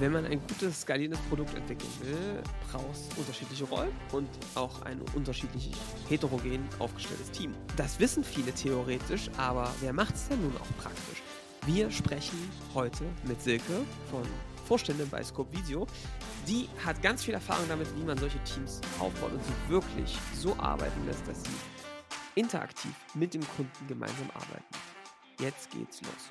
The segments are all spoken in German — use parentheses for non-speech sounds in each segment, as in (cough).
Wenn man ein gutes skalierendes Produkt entwickeln will, brauchst unterschiedliche Rollen und auch ein unterschiedlich heterogen aufgestelltes Team. Das wissen viele theoretisch, aber wer macht es denn nun auch praktisch? Wir sprechen heute mit Silke von Vorständin bei Scope Video. Die hat ganz viel Erfahrung damit, wie man solche Teams aufbaut und sie wirklich so arbeiten lässt, dass sie interaktiv mit dem Kunden gemeinsam arbeiten. Jetzt geht's los.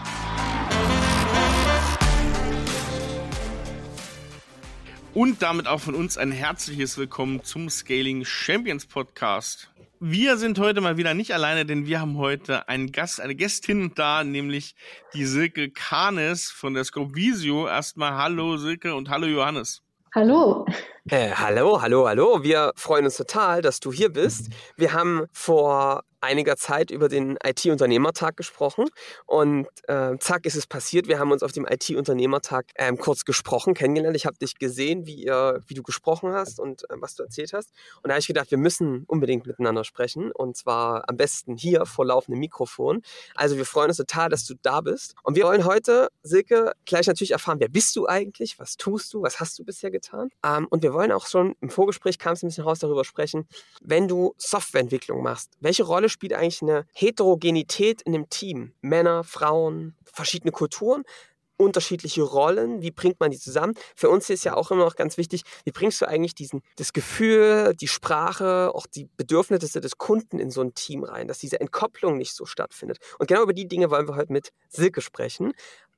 Und damit auch von uns ein herzliches Willkommen zum Scaling Champions Podcast. Wir sind heute mal wieder nicht alleine, denn wir haben heute einen Gast, eine Gästin da, nämlich die Silke Kahnes von der Scope Visio. Erstmal hallo Silke und hallo Johannes. Hallo. Äh, hallo, hallo, hallo. Wir freuen uns total, dass du hier bist. Wir haben vor einiger Zeit über den IT-Unternehmertag gesprochen und äh, zack ist es passiert. Wir haben uns auf dem IT-Unternehmertag ähm, kurz gesprochen, kennengelernt. Ich habe dich gesehen, wie, ihr, wie du gesprochen hast und äh, was du erzählt hast. Und da habe ich gedacht, wir müssen unbedingt miteinander sprechen und zwar am besten hier vor laufendem Mikrofon. Also wir freuen uns total, dass du da bist. Und wir wollen heute, Silke, gleich natürlich erfahren, wer bist du eigentlich, was tust du, was hast du bisher getan. Ähm, und wir wollen auch schon im Vorgespräch kam es ein bisschen raus darüber sprechen, wenn du Softwareentwicklung machst, welche Rolle spielt eigentlich eine Heterogenität in dem Team? Männer, Frauen, verschiedene Kulturen, unterschiedliche Rollen, wie bringt man die zusammen? Für uns ist ja auch immer noch ganz wichtig, wie bringst du eigentlich diesen, das Gefühl, die Sprache, auch die Bedürfnisse des Kunden in so ein Team rein, dass diese Entkopplung nicht so stattfindet. Und genau über die Dinge wollen wir heute mit Silke sprechen.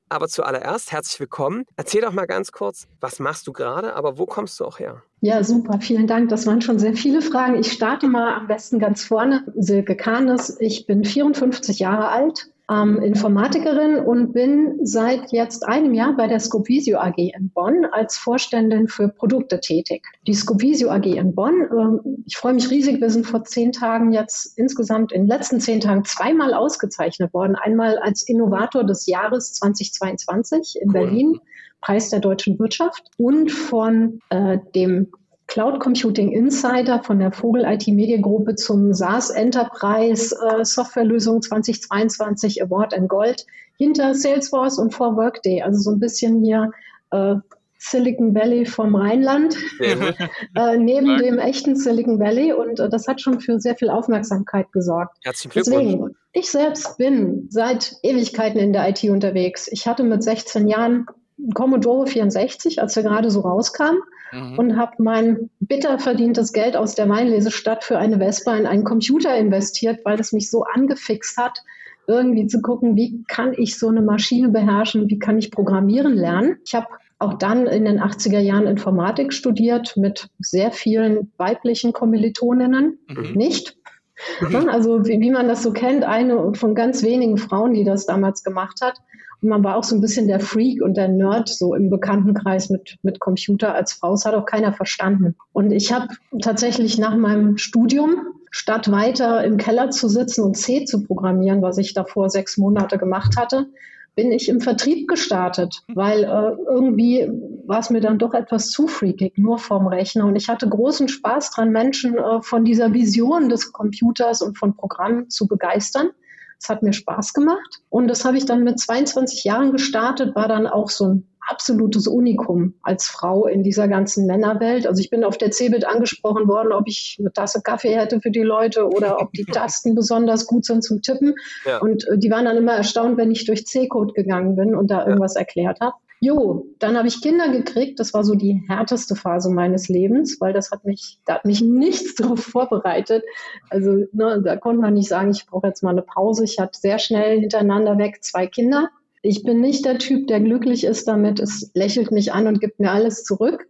Aber zuallererst herzlich willkommen. Erzähl doch mal ganz kurz, was machst du gerade, aber wo kommst du auch her? Ja, super, vielen Dank. Das waren schon sehr viele Fragen. Ich starte mal am besten ganz vorne. Silke Kahnes, ich bin 54 Jahre alt, ähm, Informatikerin und bin seit jetzt einem Jahr bei der Scopvisio AG in Bonn als Vorständin für Produkte tätig. Die Scopvisio AG in Bonn, äh, ich freue mich riesig, wir sind vor zehn Tagen jetzt insgesamt in den letzten zehn Tagen zweimal ausgezeichnet worden. Einmal als Innovator des Jahres 2022 in cool. Berlin. Preis der deutschen Wirtschaft und von äh, dem Cloud Computing Insider von der Vogel IT Media Gruppe zum SaaS Enterprise äh, Softwarelösung 2022 Award in Gold hinter Salesforce und vor Workday. Also so ein bisschen hier äh, Silicon Valley vom Rheinland, (laughs) äh, neben dem echten Silicon Valley. Und äh, das hat schon für sehr viel Aufmerksamkeit gesorgt. Herzlichen Glückwunsch. Deswegen, ich selbst bin seit Ewigkeiten in der IT unterwegs. Ich hatte mit 16 Jahren Commodore 64, als er gerade so rauskam mhm. und habe mein bitter verdientes Geld aus der Weinlesestadt für eine Vespa in einen Computer investiert, weil es mich so angefixt hat, irgendwie zu gucken, wie kann ich so eine Maschine beherrschen, wie kann ich programmieren lernen. Ich habe auch dann in den 80er Jahren Informatik studiert mit sehr vielen weiblichen Kommilitoninnen, mhm. nicht. (laughs) Also wie, wie man das so kennt, eine von ganz wenigen Frauen, die das damals gemacht hat. Und man war auch so ein bisschen der Freak und der Nerd so im Bekanntenkreis mit, mit Computer als Frau. Das hat auch keiner verstanden. Und ich habe tatsächlich nach meinem Studium statt weiter im Keller zu sitzen und C zu programmieren, was ich davor sechs Monate gemacht hatte, bin ich im Vertrieb gestartet, weil äh, irgendwie war es mir dann doch etwas zu freakig, nur vorm Rechner. Und ich hatte großen Spaß dran, Menschen äh, von dieser Vision des Computers und von Programmen zu begeistern. Es hat mir Spaß gemacht. Und das habe ich dann mit 22 Jahren gestartet, war dann auch so ein absolutes Unikum als Frau in dieser ganzen Männerwelt. Also ich bin auf der CeBIT angesprochen worden, ob ich eine Tasse Kaffee hätte für die Leute oder ob die (laughs) Tasten besonders gut sind zum Tippen. Ja. Und äh, die waren dann immer erstaunt, wenn ich durch C-Code gegangen bin und da irgendwas ja. erklärt habe. Jo, dann habe ich Kinder gekriegt. Das war so die härteste Phase meines Lebens, weil das hat mich, da hat mich (laughs) nichts darauf vorbereitet. Also ne, da konnte man nicht sagen, ich brauche jetzt mal eine Pause. Ich hatte sehr schnell hintereinander weg zwei Kinder. Ich bin nicht der Typ, der glücklich ist damit. Es lächelt mich an und gibt mir alles zurück.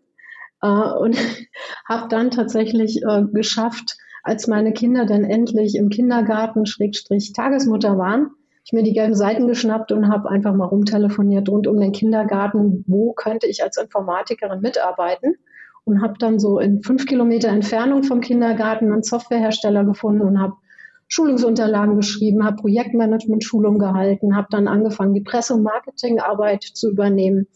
Äh, und (laughs) habe dann tatsächlich äh, geschafft, als meine Kinder dann endlich im Kindergarten Schrägstrich Tagesmutter waren, ich mir die gelben Seiten geschnappt und habe einfach mal rumtelefoniert rund um den Kindergarten, wo könnte ich als Informatikerin mitarbeiten und habe dann so in fünf Kilometer Entfernung vom Kindergarten einen Softwarehersteller gefunden und habe Schulungsunterlagen geschrieben, habe Projektmanagement-Schulung gehalten, habe dann angefangen, die Presse- und Marketingarbeit zu übernehmen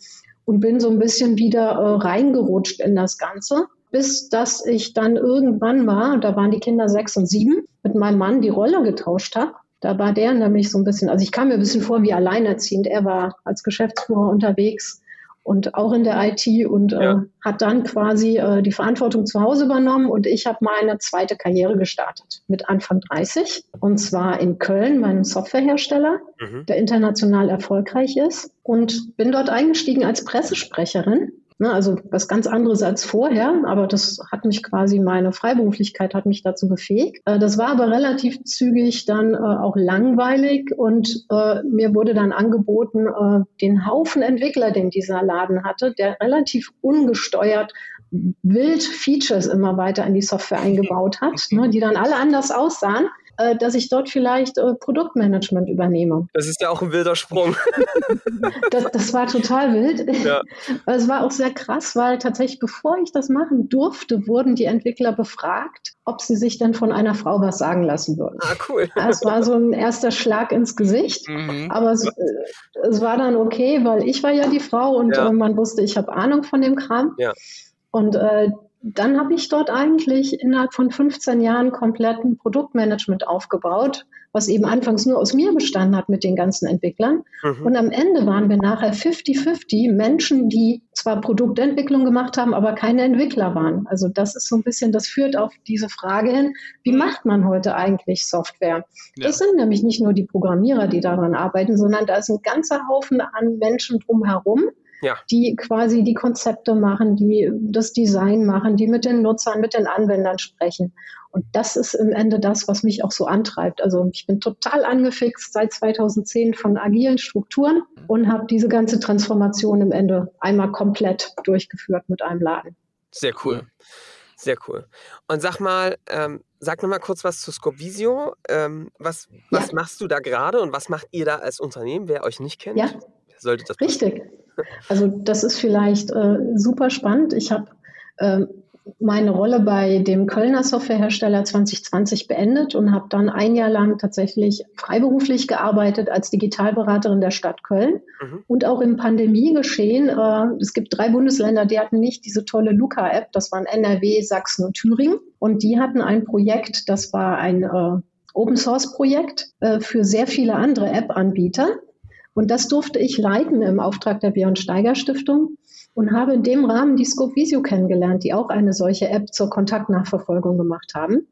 und bin so ein bisschen wieder äh, reingerutscht in das Ganze, bis dass ich dann irgendwann war, da waren die Kinder sechs und sieben, mit meinem Mann die Rolle getauscht habe. Da war der nämlich so ein bisschen, also ich kam mir ein bisschen vor wie alleinerziehend. Er war als Geschäftsführer unterwegs und auch in der IT und äh, ja. äh, hat dann quasi äh, die Verantwortung zu Hause übernommen und ich habe meine zweite Karriere gestartet mit Anfang 30 und zwar in Köln, meinem Softwarehersteller, mhm. der international erfolgreich ist und bin dort eingestiegen als Pressesprecherin Ne, also was ganz anderes als vorher, aber das hat mich quasi, meine Freiberuflichkeit hat mich dazu befähigt. Äh, das war aber relativ zügig dann äh, auch langweilig und äh, mir wurde dann angeboten, äh, den Haufen Entwickler, den dieser Laden hatte, der relativ ungesteuert wild Features immer weiter in die Software eingebaut hat, ne, die dann alle anders aussahen äh, dass ich dort vielleicht äh, Produktmanagement übernehme. Das ist ja auch ein wilder Sprung. (laughs) das, das war total wild. Ja. (laughs) Es war auch sehr krass, weil tatsächlich, bevor ich das machen durfte, wurden die Entwickler befragt, ob sie sich denn von einer Frau was sagen lassen würden. Ah, cool. Es war so ein erster Schlag ins Gesicht, mhm. aber es, äh, es, war dann okay, weil ich war ja die Frau und ja. man wusste, ich habe Ahnung von dem Kram. Ja. Und äh, dann habe ich dort eigentlich innerhalb von 15 Jahren kompletten Produktmanagement aufgebaut, was eben anfangs nur aus mir bestanden hat mit den ganzen Entwicklern. Mhm. Und am Ende waren wir nachher 50-50 Menschen, die zwar Produktentwicklung gemacht haben, aber keine Entwickler waren. Also das ist so ein bisschen, das führt auf diese Frage hin, wie mhm. macht man heute eigentlich Software? Ja. Das sind nämlich nicht nur die Programmierer, die daran arbeiten, sondern da ist ein ganzer Haufen an Menschen drumherum, ja. die quasi die Konzepte machen, die das Design machen, die mit den Nutzern, mit den Anwendern sprechen. Und das ist im Ende das, was mich auch so antreibt. Also ich bin total angefixt seit 2010 von agilen Strukturen und habe diese ganze Transformation im Ende einmal komplett durchgeführt mit einem Laden. Sehr cool. Sehr cool. Und sag mal, ähm, sag noch mal kurz was zu Scopvisio. Ähm, was, was ja. machst du da gerade und was macht ihr da als Unternehmen, wer euch nicht kennt? Ja. Sollte das Richtig. Also das ist vielleicht äh, super spannend. Ich habe äh, meine Rolle bei dem Kölner Softwarehersteller 2020 beendet und habe dann ein Jahr lang tatsächlich freiberuflich gearbeitet als Digitalberaterin der Stadt Köln mhm. und auch im Pandemiegeschehen. Äh, es gibt drei Bundesländer, die hatten nicht diese tolle Luca-App. Das waren NRW, Sachsen und Thüringen. Und die hatten ein Projekt, das war ein äh, Open Source Projekt äh, für sehr viele andere App-Anbieter. Und das durfte ich leiten im Auftrag der Björn Steiger Stiftung und habe in dem Rahmen die Scope kennengelernt, die auch eine solche App zur Kontaktnachverfolgung gemacht haben.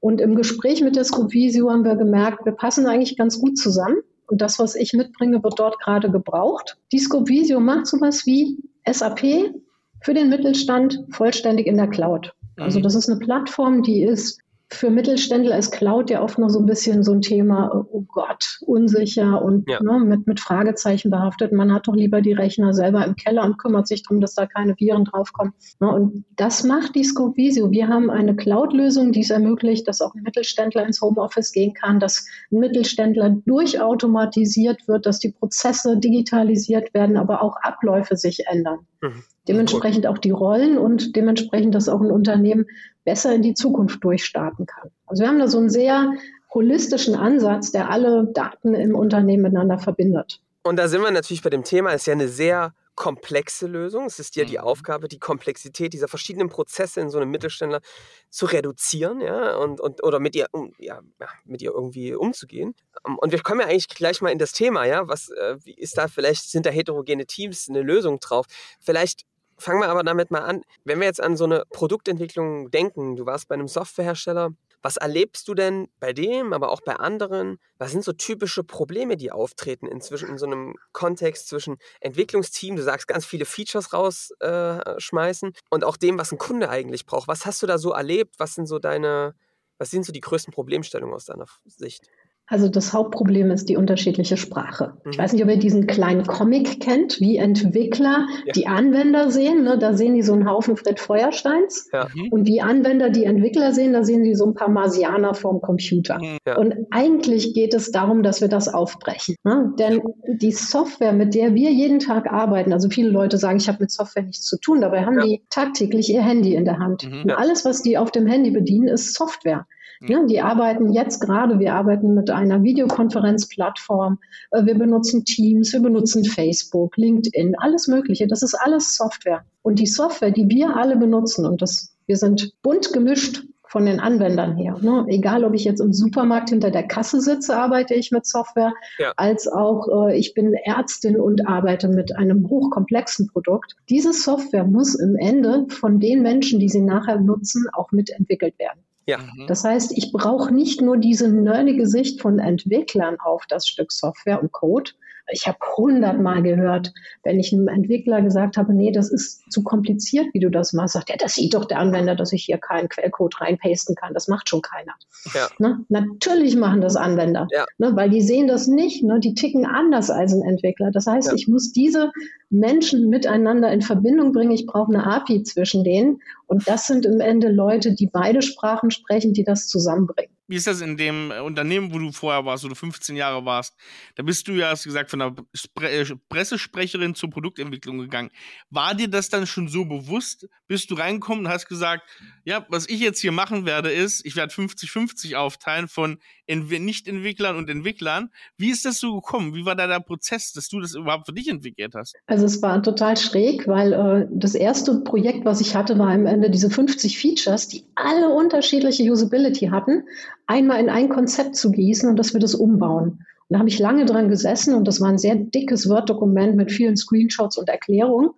Und im Gespräch mit der Scope haben wir gemerkt, wir passen eigentlich ganz gut zusammen. Und das, was ich mitbringe, wird dort gerade gebraucht. Die Scope macht sowas wie SAP für den Mittelstand vollständig in der Cloud. Also mhm. das ist eine Plattform, die ist für Mittelständler ist Cloud ja oft noch so ein bisschen so ein Thema, oh Gott, unsicher und ja. ne, mit, mit Fragezeichen behaftet. Man hat doch lieber die Rechner selber im Keller und kümmert sich darum, dass da keine Viren draufkommen. Ne, und das macht die Scopevisio. Wir haben eine Cloud-Lösung, die es ermöglicht, dass auch ein Mittelständler ins Homeoffice gehen kann, dass ein Mittelständler durchautomatisiert wird, dass die Prozesse digitalisiert werden, aber auch Abläufe sich ändern. Mhm. Dementsprechend auch die Rollen und dementsprechend, dass auch ein Unternehmen besser in die Zukunft durchstarten kann. Also wir haben da so einen sehr holistischen Ansatz, der alle Daten im Unternehmen miteinander verbindet. Und da sind wir natürlich bei dem Thema, es ist ja eine sehr komplexe Lösung. Es ist ja die mhm. Aufgabe, die Komplexität dieser verschiedenen Prozesse in so einem Mittelständler zu reduzieren, ja, und, und oder mit ihr, um, ja, mit ihr irgendwie umzugehen. Ähm, und wir kommen ja eigentlich gleich mal in das Thema, ja, was äh, ist da vielleicht, sind da heterogene Teams eine Lösung drauf? Vielleicht fangen wir aber damit mal an. Wenn wir jetzt an so eine Produktentwicklung denken, du warst bei einem Softwarehersteller, was erlebst du denn bei dem, aber auch bei anderen? Was sind so typische Probleme, die auftreten inzwischen in so einem Kontext zwischen Entwicklungsteam, du sagst ganz viele Features rausschmeißen äh, und auch dem, was ein Kunde eigentlich braucht? Was hast du da so erlebt? Was sind so deine, was sind so die größten Problemstellungen aus deiner Sicht? Also das Hauptproblem ist die unterschiedliche Sprache. Mhm. Ich weiß nicht, ob ihr diesen kleinen Comic kennt, wie Entwickler ja. die Anwender sehen. Ne? Da sehen die so einen Haufen Fred Feuersteins. Ja. Mhm. Und wie Anwender die Entwickler sehen, da sehen die so ein paar Marsianer vorm Computer. Mhm. Ja. Und eigentlich geht es darum, dass wir das aufbrechen. Ne? Denn die Software, mit der wir jeden Tag arbeiten, also viele Leute sagen, ich habe mit Software nichts zu tun, dabei haben die tagtäglich ihr Handy in der Hand. Mhm. Und alles, was die auf dem Handy bedienen, ist Software. Ja, die arbeiten jetzt gerade, wir arbeiten mit einer Videokonferenzplattform, äh, wir benutzen Teams, wir benutzen Facebook, LinkedIn, alles Mögliche. Das ist alles Software. Und die Software, die wir alle benutzen, und das, wir sind bunt gemischt von den Anwendern her. Ne? Egal, ob ich jetzt im Supermarkt hinter der Kasse sitze, arbeite ich mit Software, ja. als auch äh, ich bin Ärztin und arbeite mit einem hochkomplexen Produkt. Diese Software muss im Ende von den Menschen, die sie nachher nutzen, auch mitentwickelt werden. Ja. Mhm. Das heißt, ich brauche nicht nur diese nerdige Sicht von Entwicklern auf das Stück Software und Code, ich habe hundertmal gehört, wenn ich einem Entwickler gesagt habe, nee, das ist zu kompliziert, wie du das machst, sagt er, das sieht doch der Anwender, dass ich hier keinen Quellcode reinpasten kann. Das macht schon keiner. Ja. Ne? Natürlich machen das Anwender, ja. ne? weil die sehen das nicht. Ne? Die ticken anders als ein Entwickler. Das heißt, ich muss diese Menschen miteinander in Verbindung bringen. Ich brauche eine API zwischen denen. Und das sind im Ende Leute, die beide Sprachen sprechen, die das zusammenbringen wie ist das in dem äh, Unternehmen, wo du vorher warst, wo du 15 Jahre warst? Da bist du ja, hast gesagt, von der Spre äh, Pressesprecherin zur Produktentwicklung gegangen. War dir das dann schon so bewusst? Bist du reingekommen und hast gesagt, ja, was ich jetzt hier machen werde, ist, ich werde 50-50 aufteilen von Nicht-Entwicklern und Entwicklern. Wie ist das so gekommen? Wie war da der Prozess, dass du das überhaupt für dich entwickelt hast? Also es war total schräg, weil äh, das erste Projekt, was ich hatte, war am Ende diese 50 Features, die alle unterschiedliche Usability hatten einmal in ein Konzept zu gießen und dass wir das umbauen. Und da habe ich lange dran gesessen und das war ein sehr dickes Word-Dokument mit vielen Screenshots und Erklärungen.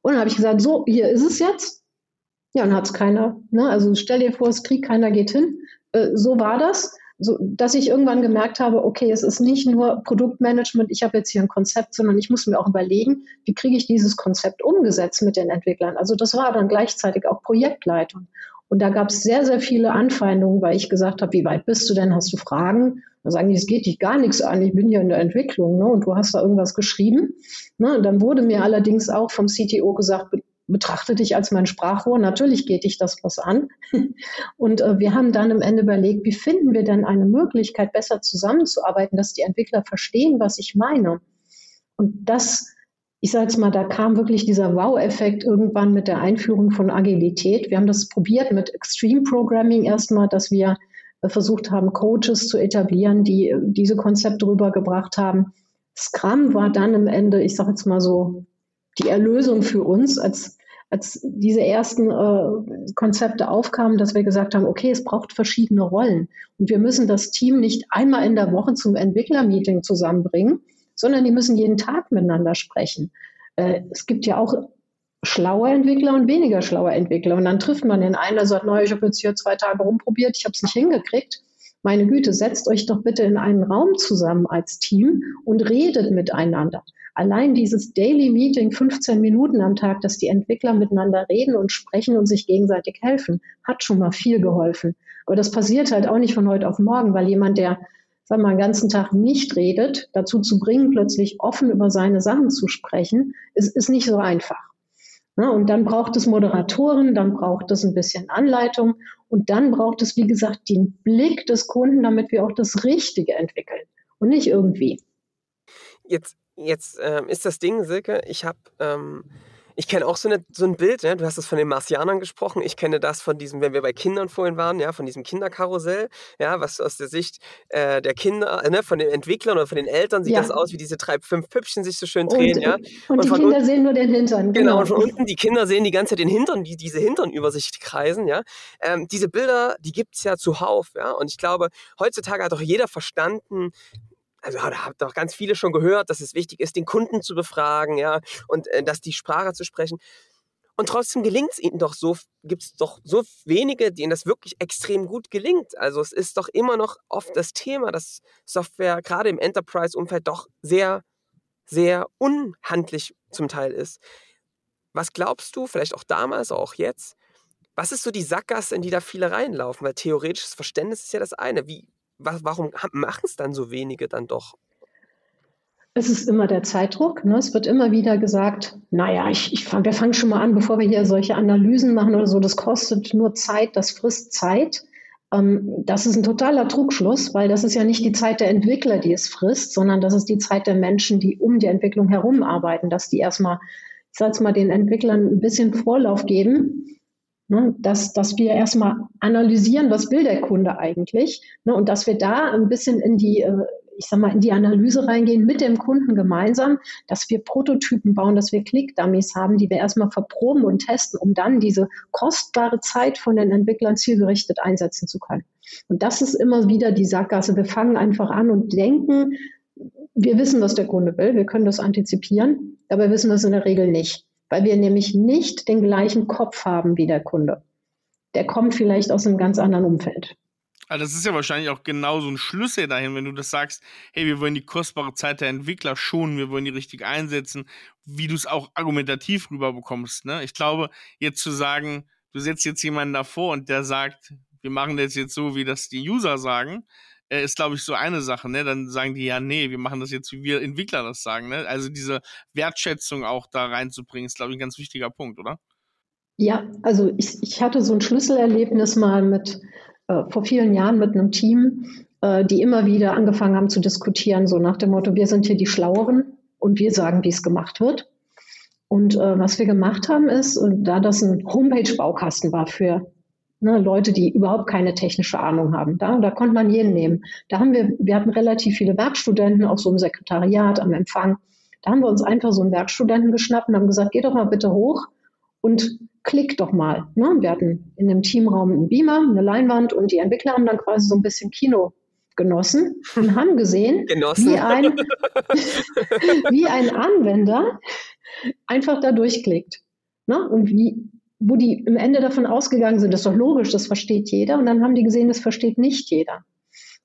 Und dann habe ich gesagt, so, hier ist es jetzt. Ja, und hat es keiner. Ne? Also stell dir vor, es kriegt keiner, geht hin. Äh, so war das. So, dass ich irgendwann gemerkt habe, okay, es ist nicht nur Produktmanagement, ich habe jetzt hier ein Konzept, sondern ich muss mir auch überlegen, wie kriege ich dieses Konzept umgesetzt mit den Entwicklern. Also das war dann gleichzeitig auch Projektleitung. Und da gab es sehr, sehr viele Anfeindungen, weil ich gesagt habe, wie weit bist du denn? Hast du Fragen? Da sagen die, es geht dich gar nichts an, ich bin hier in der Entwicklung ne? und du hast da irgendwas geschrieben. Ne? Und dann wurde mir allerdings auch vom CTO gesagt, betrachte dich als mein Sprachrohr. Natürlich geht dich das was an. (laughs) Und äh, wir haben dann im Ende überlegt, wie finden wir denn eine Möglichkeit, besser zusammenzuarbeiten, dass die Entwickler verstehen, was ich meine. Und das ich sage jetzt mal, da kam wirklich dieser Wow-Effekt irgendwann mit der Einführung von Agilität. Wir haben das probiert mit Extreme Programming erstmal, dass wir äh, versucht haben, Coaches zu etablieren, die äh, diese Konzepte rübergebracht haben. Scrum war dann im Ende, ich sage jetzt mal so, die Erlösung für uns, als, als diese ersten äh, Konzepte aufkamen, dass wir gesagt haben, okay, es braucht verschiedene Rollen. Und wir müssen das Team nicht einmal in der Woche zum Entwicklermeeting zusammenbringen, sondern die müssen jeden Tag miteinander sprechen. Äh, es gibt ja auch schlaue Entwickler und weniger schlaue Entwickler. Und dann trifft man den einen, der sagt, neu, ich habe jetzt hier zwei Tage rumprobiert, ich habe es nicht hingekriegt. Meine Güte, setzt euch doch bitte in einen Raum zusammen als Team und redet miteinander. Allein dieses Daily Meeting, 15 Minuten am Tag, dass die Entwickler miteinander reden und sprechen und sich gegenseitig helfen, hat schon mal viel geholfen. Aber das passiert halt auch nicht von heute auf morgen, weil jemand, der wir mal, den ganzen Tag nicht redet, dazu zu bringen, plötzlich offen über seine Sachen zu sprechen, ist, ist nicht so einfach. Ja, und dann braucht es Moderatoren, dann braucht es ein bisschen Anleitung und dann braucht es, wie gesagt, den Blick des Kunden, damit wir auch das Richtige entwickeln und nicht irgendwie. Jetzt, jetzt ähm, ist das Ding, Silke, ich habe ähm, ich kenne auch so, eine, so ein Bild, ne? du hast es von den Marsianern gesprochen, ich kenne das von diesem, wenn wir bei Kindern vorhin waren, ja, von diesem Kinderkarussell, ja, was aus der Sicht äh, der Kinder, äh, ne, von den Entwicklern oder von den Eltern sieht ja. das aus, wie diese drei, fünf Püppchen sich so schön drehen, und, ja. Und, und die Kinder unten, sehen nur den Hintern. Genau. genau, und von unten, die Kinder sehen die ganze Zeit den Hintern, die diese Hintern über sich kreisen, ja. Ähm, diese Bilder, die gibt es ja zuhauf, ja. Und ich glaube, heutzutage hat doch jeder verstanden, also da habt auch ganz viele schon gehört, dass es wichtig ist, den Kunden zu befragen, ja, und äh, dass die Sprache zu sprechen. Und trotzdem gelingt es ihnen doch so, gibt es doch so wenige, denen das wirklich extrem gut gelingt. Also es ist doch immer noch oft das Thema, dass Software gerade im Enterprise-Umfeld doch sehr, sehr unhandlich zum Teil ist. Was glaubst du, vielleicht auch damals, auch jetzt, was ist so die Sackgasse, in die da viele reinlaufen? Weil theoretisches Verständnis ist ja das eine. Wie, warum machen es dann so wenige dann doch? Es ist immer der Zeitdruck. Ne? Es wird immer wieder gesagt, naja, ich, ich wir fangen schon mal an, bevor wir hier solche Analysen machen oder so. Das kostet nur Zeit, das frisst Zeit. Ähm, das ist ein totaler Trugschluss, weil das ist ja nicht die Zeit der Entwickler, die es frisst, sondern das ist die Zeit der Menschen, die um die Entwicklung herum arbeiten, dass die erstmal, ich sage mal, den Entwicklern ein bisschen Vorlauf geben, ne, dass, dass wir erstmal analysieren, was will der Kunde eigentlich ne, und dass wir da ein bisschen in die äh, ich sag mal, in die Analyse reingehen mit dem Kunden gemeinsam, dass wir Prototypen bauen, dass wir Click-Dummies haben, die wir erstmal verproben und testen, um dann diese kostbare Zeit von den Entwicklern zielgerichtet einsetzen zu können. Und das ist immer wieder die Sackgasse. Wir fangen einfach an und denken, wir wissen, was der Kunde will, wir können das antizipieren, aber wissen das in der Regel nicht, weil wir nämlich nicht den gleichen Kopf haben wie der Kunde. Der kommt vielleicht aus einem ganz anderen Umfeld. Also das ist ja wahrscheinlich auch genau so ein Schlüssel dahin, wenn du das sagst, hey, wir wollen die kostbare Zeit der Entwickler schonen, wir wollen die richtig einsetzen, wie du es auch argumentativ rüberbekommst. Ne? Ich glaube, jetzt zu sagen, du setzt jetzt jemanden davor und der sagt, wir machen das jetzt so, wie das die User sagen, ist, glaube ich, so eine Sache. Ne? Dann sagen die ja, nee, wir machen das jetzt, wie wir Entwickler das sagen. Ne? Also diese Wertschätzung auch da reinzubringen, ist, glaube ich, ein ganz wichtiger Punkt, oder? Ja, also ich, ich hatte so ein Schlüsselerlebnis mal mit äh, vor vielen Jahren mit einem Team, äh, die immer wieder angefangen haben zu diskutieren, so nach dem Motto, wir sind hier die Schlaueren und wir sagen, wie es gemacht wird. Und äh, was wir gemacht haben ist, und da das ein Homepage-Baukasten war für ne, Leute, die überhaupt keine technische Ahnung haben, da, da konnte man jeden nehmen. Da haben wir, wir hatten relativ viele Werkstudenten, auch so im Sekretariat, am Empfang. Da haben wir uns einfach so einen Werkstudenten geschnappt und haben gesagt, geh doch mal bitte hoch und klick doch mal. Ne? Wir hatten in dem Teamraum einen Beamer, eine Leinwand und die Entwickler haben dann quasi so ein bisschen Kino genossen und haben gesehen, genossen. Wie, ein, (laughs) wie ein Anwender einfach da durchklickt. Ne? Und wie, wo die im Ende davon ausgegangen sind, das ist doch logisch, das versteht jeder. Und dann haben die gesehen, das versteht nicht jeder.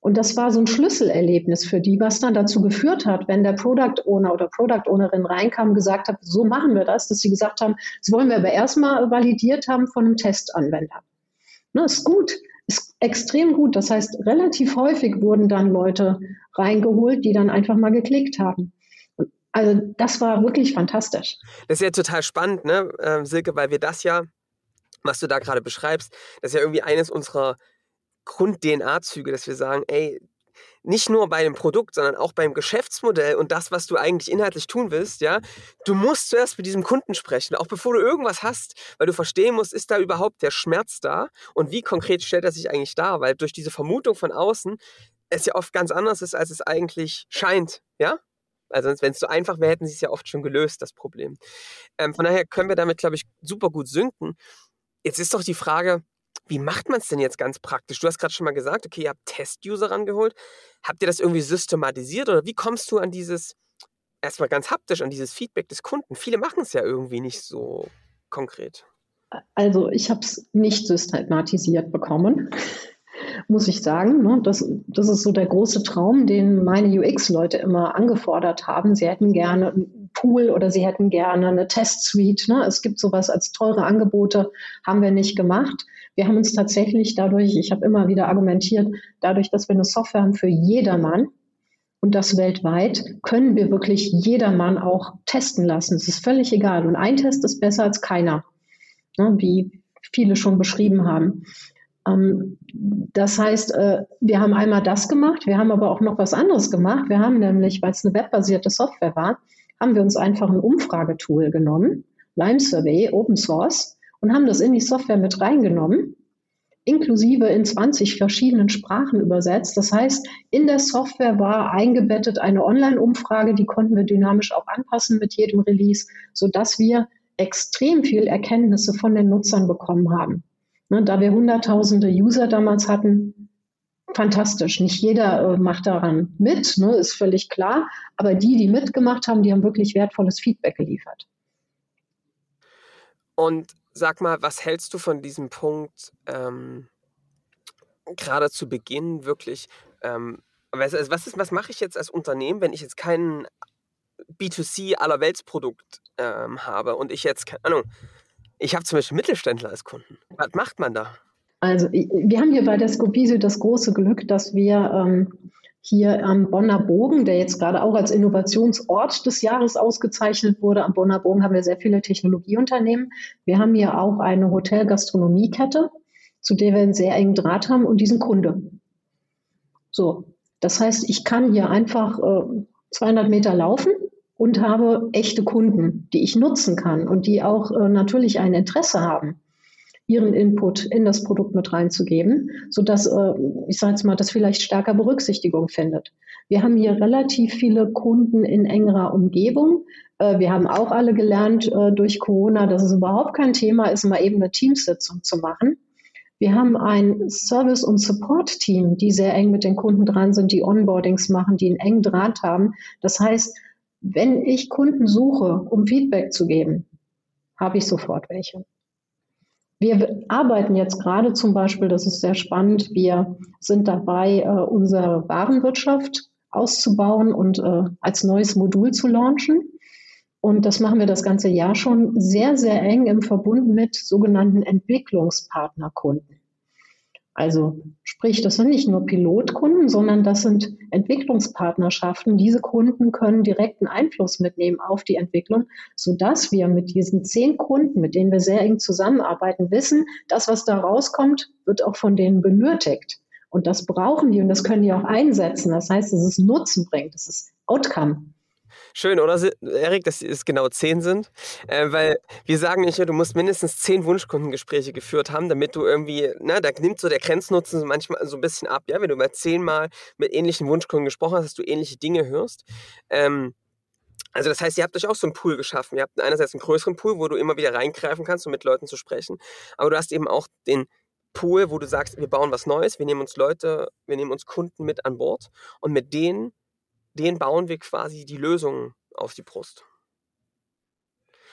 Und das war so ein Schlüsselerlebnis für die, was dann dazu geführt hat, wenn der Product Owner oder Product Ownerin reinkam und gesagt hat, so machen wir das, dass sie gesagt haben, das wollen wir aber erstmal validiert haben von einem Testanwender. Ne, ist gut, ist extrem gut. Das heißt, relativ häufig wurden dann Leute reingeholt, die dann einfach mal geklickt haben. Also das war wirklich fantastisch. Das ist ja total spannend, ne, äh, Silke, weil wir das ja, was du da gerade beschreibst, das ist ja irgendwie eines unserer Grund-DNA-Züge, dass wir sagen, ey, nicht nur bei dem Produkt, sondern auch beim Geschäftsmodell und das, was du eigentlich inhaltlich tun willst, ja, du musst zuerst mit diesem Kunden sprechen, auch bevor du irgendwas hast, weil du verstehen musst, ist da überhaupt der Schmerz da und wie konkret stellt er sich eigentlich dar, weil durch diese Vermutung von außen es ja oft ganz anders ist, als es eigentlich scheint, ja. Also wenn es so einfach wäre, hätten sie es ja oft schon gelöst, das Problem. Ähm, von daher können wir damit, glaube ich, super gut synken. Jetzt ist doch die Frage, wie macht man es denn jetzt ganz praktisch? Du hast gerade schon mal gesagt, okay, ihr habt Test-User rangeholt. Habt ihr das irgendwie systematisiert oder wie kommst du an dieses, erstmal ganz haptisch, an dieses Feedback des Kunden? Viele machen es ja irgendwie nicht so konkret. Also ich habe es nicht systematisiert bekommen, muss ich sagen. Ne? Das, das ist so der große Traum, den meine UX-Leute immer angefordert haben. Sie hätten gerne ein Pool oder sie hätten gerne eine Test-Suite. Ne? Es gibt sowas als teure Angebote, haben wir nicht gemacht. Wir haben uns tatsächlich dadurch, ich habe immer wieder argumentiert, dadurch, dass wir eine Software haben für jedermann und das weltweit, können wir wirklich jedermann auch testen lassen. Es ist völlig egal. Und ein Test ist besser als keiner, ne, wie viele schon beschrieben haben. Ähm, das heißt, äh, wir haben einmal das gemacht, wir haben aber auch noch was anderes gemacht. Wir haben nämlich, weil es eine webbasierte Software war, haben wir uns einfach ein Umfragetool genommen, Lime Survey, Open Source, und haben das in die Software mit reingenommen, inklusive in 20 verschiedenen Sprachen übersetzt. Das heißt, in der Software war eingebettet eine Online-Umfrage, die konnten wir dynamisch auch anpassen mit jedem Release, sodass wir extrem viel Erkenntnisse von den Nutzern bekommen haben. Ne, da wir hunderttausende User damals hatten, fantastisch. Nicht jeder äh, macht daran mit, ne, ist völlig klar. Aber die, die mitgemacht haben, die haben wirklich wertvolles Feedback geliefert. Und sag mal, was hältst du von diesem Punkt, ähm, gerade zu Beginn wirklich, ähm, was, was, was mache ich jetzt als Unternehmen, wenn ich jetzt kein B2C allerweltsprodukt ähm, habe und ich jetzt, keine Ahnung, ich habe zum Beispiel Mittelständler als Kunden. Was macht man da? Also wir haben hier bei der Scopisi das große Glück, dass wir ähm, hier am Bonner Bogen, der jetzt gerade auch als Innovationsort des Jahres ausgezeichnet wurde. Am Bonner Bogen haben wir sehr viele Technologieunternehmen. Wir haben hier auch eine Hotel-Gastronomie-Kette, zu der wir einen sehr engen Draht haben und diesen Kunde. So, das heißt, ich kann hier einfach äh, 200 Meter laufen und habe echte Kunden, die ich nutzen kann und die auch äh, natürlich ein Interesse haben ihren Input in das Produkt mit reinzugeben, sodass, äh, ich sage jetzt mal, das vielleicht stärker Berücksichtigung findet. Wir haben hier relativ viele Kunden in engerer Umgebung. Äh, wir haben auch alle gelernt äh, durch Corona, dass es überhaupt kein Thema ist, mal eben eine Teamsitzung zu machen. Wir haben ein Service- und Support-Team, die sehr eng mit den Kunden dran sind, die Onboardings machen, die einen engen Draht haben. Das heißt, wenn ich Kunden suche, um Feedback zu geben, habe ich sofort welche. Wir arbeiten jetzt gerade zum Beispiel, das ist sehr spannend, wir sind dabei, äh, unsere Warenwirtschaft auszubauen und äh, als neues Modul zu launchen. Und das machen wir das ganze Jahr schon sehr, sehr eng im Verbund mit sogenannten Entwicklungspartnerkunden. Also sprich, das sind nicht nur Pilotkunden, sondern das sind Entwicklungspartnerschaften. Diese Kunden können direkten Einfluss mitnehmen auf die Entwicklung, sodass wir mit diesen zehn Kunden, mit denen wir sehr eng zusammenarbeiten, wissen, das, was da rauskommt, wird auch von denen benötigt. Und das brauchen die und das können die auch einsetzen. Das heißt, es Nutzen bringt, das ist Outcome. Schön, oder, Erik, dass es genau zehn sind? Äh, weil wir sagen nicht, du musst mindestens zehn Wunschkundengespräche geführt haben, damit du irgendwie, na, da nimmt so der Grenznutzen manchmal so ein bisschen ab, ja, wenn du mal zehnmal mit ähnlichen Wunschkunden gesprochen hast, dass du ähnliche Dinge hörst. Ähm, also das heißt, ihr habt euch auch so einen Pool geschaffen. Ihr habt einerseits einen größeren Pool, wo du immer wieder reingreifen kannst, um mit Leuten zu sprechen. Aber du hast eben auch den Pool, wo du sagst, wir bauen was Neues, wir nehmen uns Leute, wir nehmen uns Kunden mit an Bord und mit denen den bauen wir quasi die Lösung auf die Brust.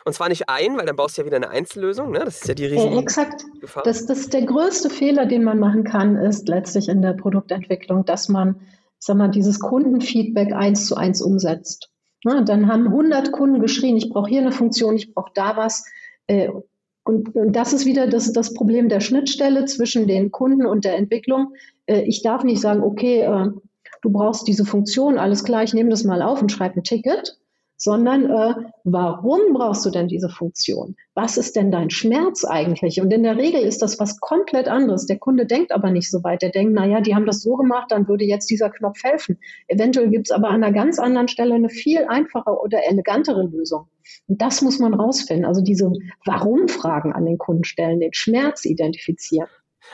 Und zwar nicht ein, weil dann baust du ja wieder eine Einzellösung. Ne? Das ist ja die riesige äh, Exakt. Gefahr. Das, das der größte Fehler, den man machen kann, ist letztlich in der Produktentwicklung, dass man, sag mal, dieses Kundenfeedback eins zu eins umsetzt. Na, dann haben 100 Kunden geschrien, ich brauche hier eine Funktion, ich brauche da was. Äh, und, und, das ist wieder das, das Problem der Schnittstelle zwischen den Kunden und der Entwicklung. Äh, ich darf nicht sagen, okay, äh, du brauchst diese Funktion, alles klar, ich nehme das mal auf und schreibe ein Ticket, sondern äh, warum brauchst du denn diese Funktion? Was ist denn dein Schmerz eigentlich? Und in der Regel ist das was komplett anderes. Der Kunde denkt aber nicht so weit. Der denkt, naja, die haben das so gemacht, dann würde jetzt dieser Knopf helfen. Eventuell gibt es aber an einer ganz anderen Stelle eine viel einfache oder elegantere Lösung. Und das muss man rausfinden. Also diese Warum-Fragen an den Kunden stellen, den Schmerz identifizieren.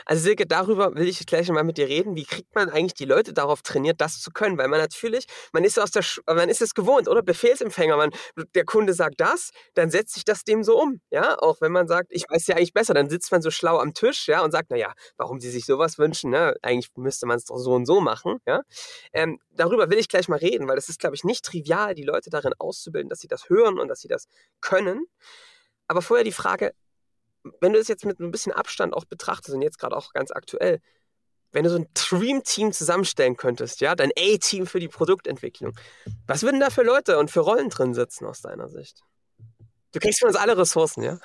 Also Silke, darüber will ich gleich mal mit dir reden. Wie kriegt man eigentlich die Leute darauf trainiert, das zu können? Weil man natürlich, man ist aus der, man ist es gewohnt, oder? Befehlsempfänger, man, der Kunde sagt das, dann setzt sich das dem so um, ja? Auch wenn man sagt, ich weiß ja eigentlich besser, dann sitzt man so schlau am Tisch, ja, und sagt, naja, warum sie sich sowas wünschen, ne? Eigentlich müsste man es doch so und so machen, ja? Ähm, darüber will ich gleich mal reden, weil das ist, glaube ich, nicht trivial, die Leute darin auszubilden, dass sie das hören und dass sie das können. Aber vorher die Frage, wenn du es jetzt mit ein bisschen Abstand auch betrachtest und jetzt gerade auch ganz aktuell, wenn du so ein Dream-Team zusammenstellen könntest, ja, dein A-Team für die Produktentwicklung, was würden da für Leute und für Rollen drin sitzen aus deiner Sicht? Du kriegst von uns alle Ressourcen, ja?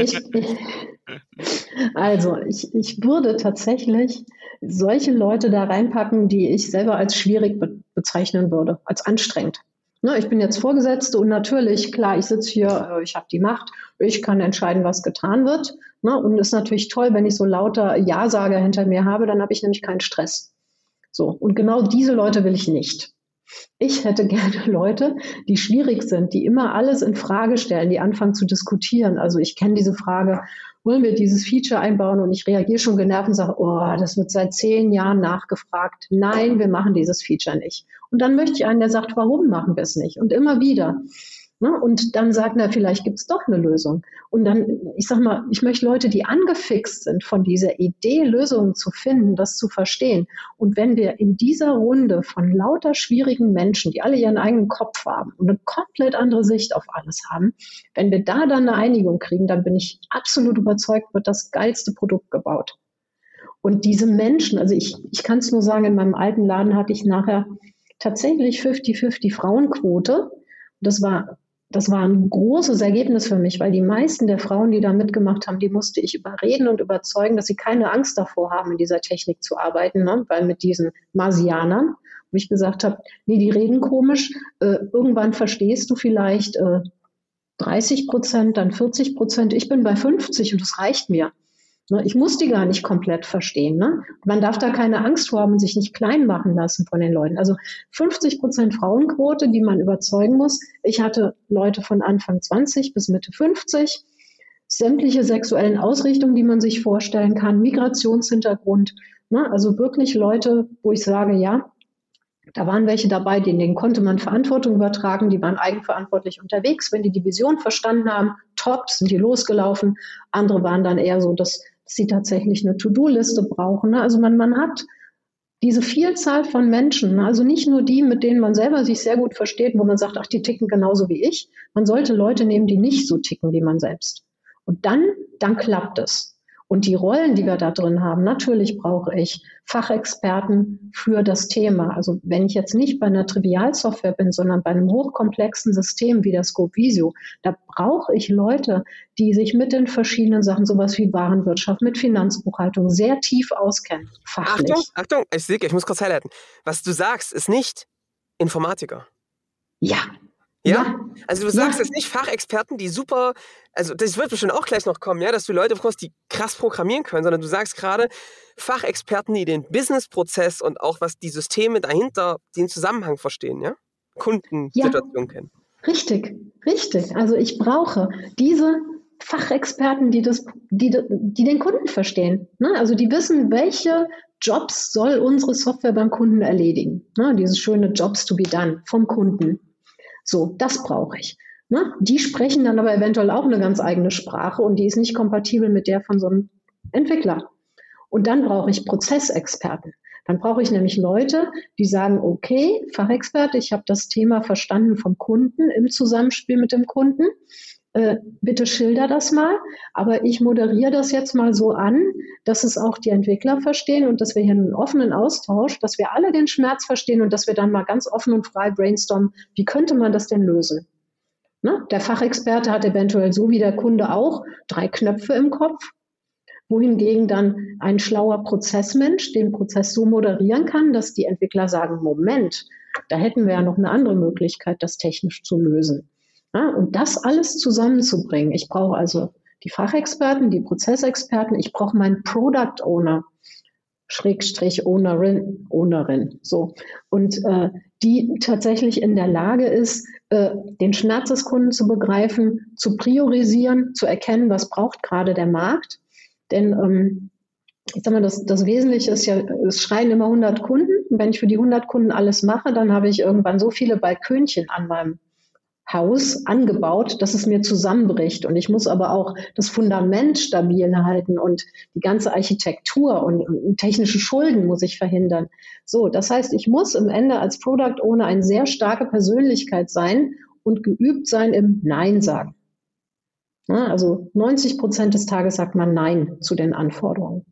ich, (laughs) also, ich, ich würde tatsächlich solche Leute da reinpacken, die ich selber als schwierig be bezeichnen würde, als anstrengend. Ne, ich bin jetzt Vorgesetzte und natürlich, klar, ich sitze hier, äh, ich habe die Macht, ich kann entscheiden, was getan wird. Ne, und es ist natürlich toll, wenn ich so lauter Ja-Sager hinter mir habe, dann habe ich nämlich keinen Stress. So, und genau diese Leute will ich nicht. Ich hätte (laughs) gerne Leute, die schwierig sind, die immer alles in Frage stellen, die anfangen zu diskutieren. Also ich kenne diese Frage, wollen wir dieses Feature einbauen? Und ich reagiere schon genervt und sage, oh, das wird seit zehn Jahren nachgefragt. Nein, wir machen dieses Feature nicht. Und dann möchte ich einen, der sagt, warum machen wir es nicht? Und immer wieder. Ne? Und dann sagt er, vielleicht gibt es doch eine Lösung. Und dann, ich sag mal, ich möchte Leute, die angefixt sind von dieser Idee, Lösungen zu finden, das zu verstehen. Und wenn wir in dieser Runde von lauter schwierigen Menschen, die alle ihren eigenen Kopf haben und eine komplett andere Sicht auf alles haben, wenn wir da dann eine Einigung kriegen, dann bin ich absolut überzeugt, wird das geilste Produkt gebaut. Und diese Menschen, also ich, ich kann es nur sagen, in meinem alten Laden hatte ich nachher tatsächlich 50-50 Frauenquote. Das war das war ein großes Ergebnis für mich, weil die meisten der Frauen, die da mitgemacht haben, die musste ich überreden und überzeugen, dass sie keine Angst davor haben, in dieser Technik zu arbeiten, ne? weil mit diesen Marsianern, wo ich gesagt habe, nee, die reden komisch, äh, irgendwann verstehst du vielleicht äh, 30 Prozent, dann 40 Prozent, ich bin bei 50 und das reicht mir. Ne? Ich muss die gar nicht komplett verstehen. Ne? Man darf da keine Angst vor haben und sich nicht klein machen lassen von den Leuten. Also 50 Prozent Frauenquote, die man überzeugen muss. Ich hatte Leute von Anfang 20 bis Mitte 50, sämtliche sexuellen Ausrichtungen, die man sich vorstellen kann, Migrationshintergrund. Ne? Also wirklich Leute, wo ich sage, ja, da waren welche dabei, denen konnte man Verantwortung übertragen, die waren eigenverantwortlich unterwegs. Wenn die die Vision verstanden haben, top, sind die losgelaufen. Andere waren dann eher so, dass sie tatsächlich eine To-Do-Liste brauchen. Ne? Also man, man hat diese Vielzahl von Menschen, ne? also nicht nur die, mit denen man selber sich sehr gut versteht, wo man sagt, ach, die ticken genauso wie ich. Man sollte Leute nehmen, die nicht so ticken wie man selbst. Und dann, dann klappt es. Und die Rollen, die wir da drin haben, natürlich brauche ich Fachexperten für das Thema. Also wenn ich jetzt nicht bei einer Trivialsoftware bin, sondern bei einem hochkomplexen System wie der Scope Visio, da brauche ich Leute, die sich mit den verschiedenen Sachen, sowas wie Warenwirtschaft, mit Finanzbuchhaltung sehr tief auskennen. Fachlich. Achtung, Achtung, ich sehe, ich muss kurz highlighten. Was du sagst, ist nicht Informatiker. Ja, ja? ja? Also du sagst ja. jetzt nicht Fachexperten, die super, also das wird bestimmt auch gleich noch kommen, ja, dass du Leute bekommst, die krass programmieren können, sondern du sagst gerade Fachexperten, die den Businessprozess und auch was die Systeme dahinter, den Zusammenhang verstehen, ja? Kundensituation ja. kennen. Richtig, richtig. Also ich brauche diese Fachexperten, die, das, die, die den Kunden verstehen. Ne? Also die wissen, welche Jobs soll unsere Software beim Kunden erledigen. Ne? Dieses schöne Jobs to be done vom Kunden. So, das brauche ich. Ne? Die sprechen dann aber eventuell auch eine ganz eigene Sprache und die ist nicht kompatibel mit der von so einem Entwickler. Und dann brauche ich Prozessexperten. Dann brauche ich nämlich Leute, die sagen, okay, Fachexperte, ich habe das Thema verstanden vom Kunden im Zusammenspiel mit dem Kunden äh, bitte schilder das mal, aber ich moderiere das jetzt mal so an, dass es auch die Entwickler verstehen und dass wir hier einen offenen Austausch, dass wir alle den Schmerz verstehen und dass wir dann mal ganz offen und frei brainstormen, wie könnte man das denn lösen? Ne? Der Fachexperte hat eventuell so wie der Kunde auch drei Knöpfe im Kopf, wohingegen dann ein schlauer Prozessmensch den Prozess so moderieren kann, dass die Entwickler sagen, Moment, da hätten wir ja noch eine andere Möglichkeit, das technisch zu lösen. Und das alles zusammenzubringen. Ich brauche also die Fachexperten, die Prozessexperten, ich brauche meinen Product Owner, Schrägstrich Ownerin, Ownerin, so. Und äh, die tatsächlich in der Lage ist, äh, den Schmerz des Kunden zu begreifen, zu priorisieren, zu erkennen, was braucht gerade der Markt. Denn ähm, ich sag mal, das, das Wesentliche ist ja, es schreien immer 100 Kunden. Und wenn ich für die 100 Kunden alles mache, dann habe ich irgendwann so viele Balkönchen an meinem Haus angebaut, dass es mir zusammenbricht. Und ich muss aber auch das Fundament stabil halten und die ganze Architektur und, und technische Schulden muss ich verhindern. So, das heißt, ich muss im Ende als Product Owner eine sehr starke Persönlichkeit sein und geübt sein im Nein sagen. Ja, also 90 Prozent des Tages sagt man Nein zu den Anforderungen.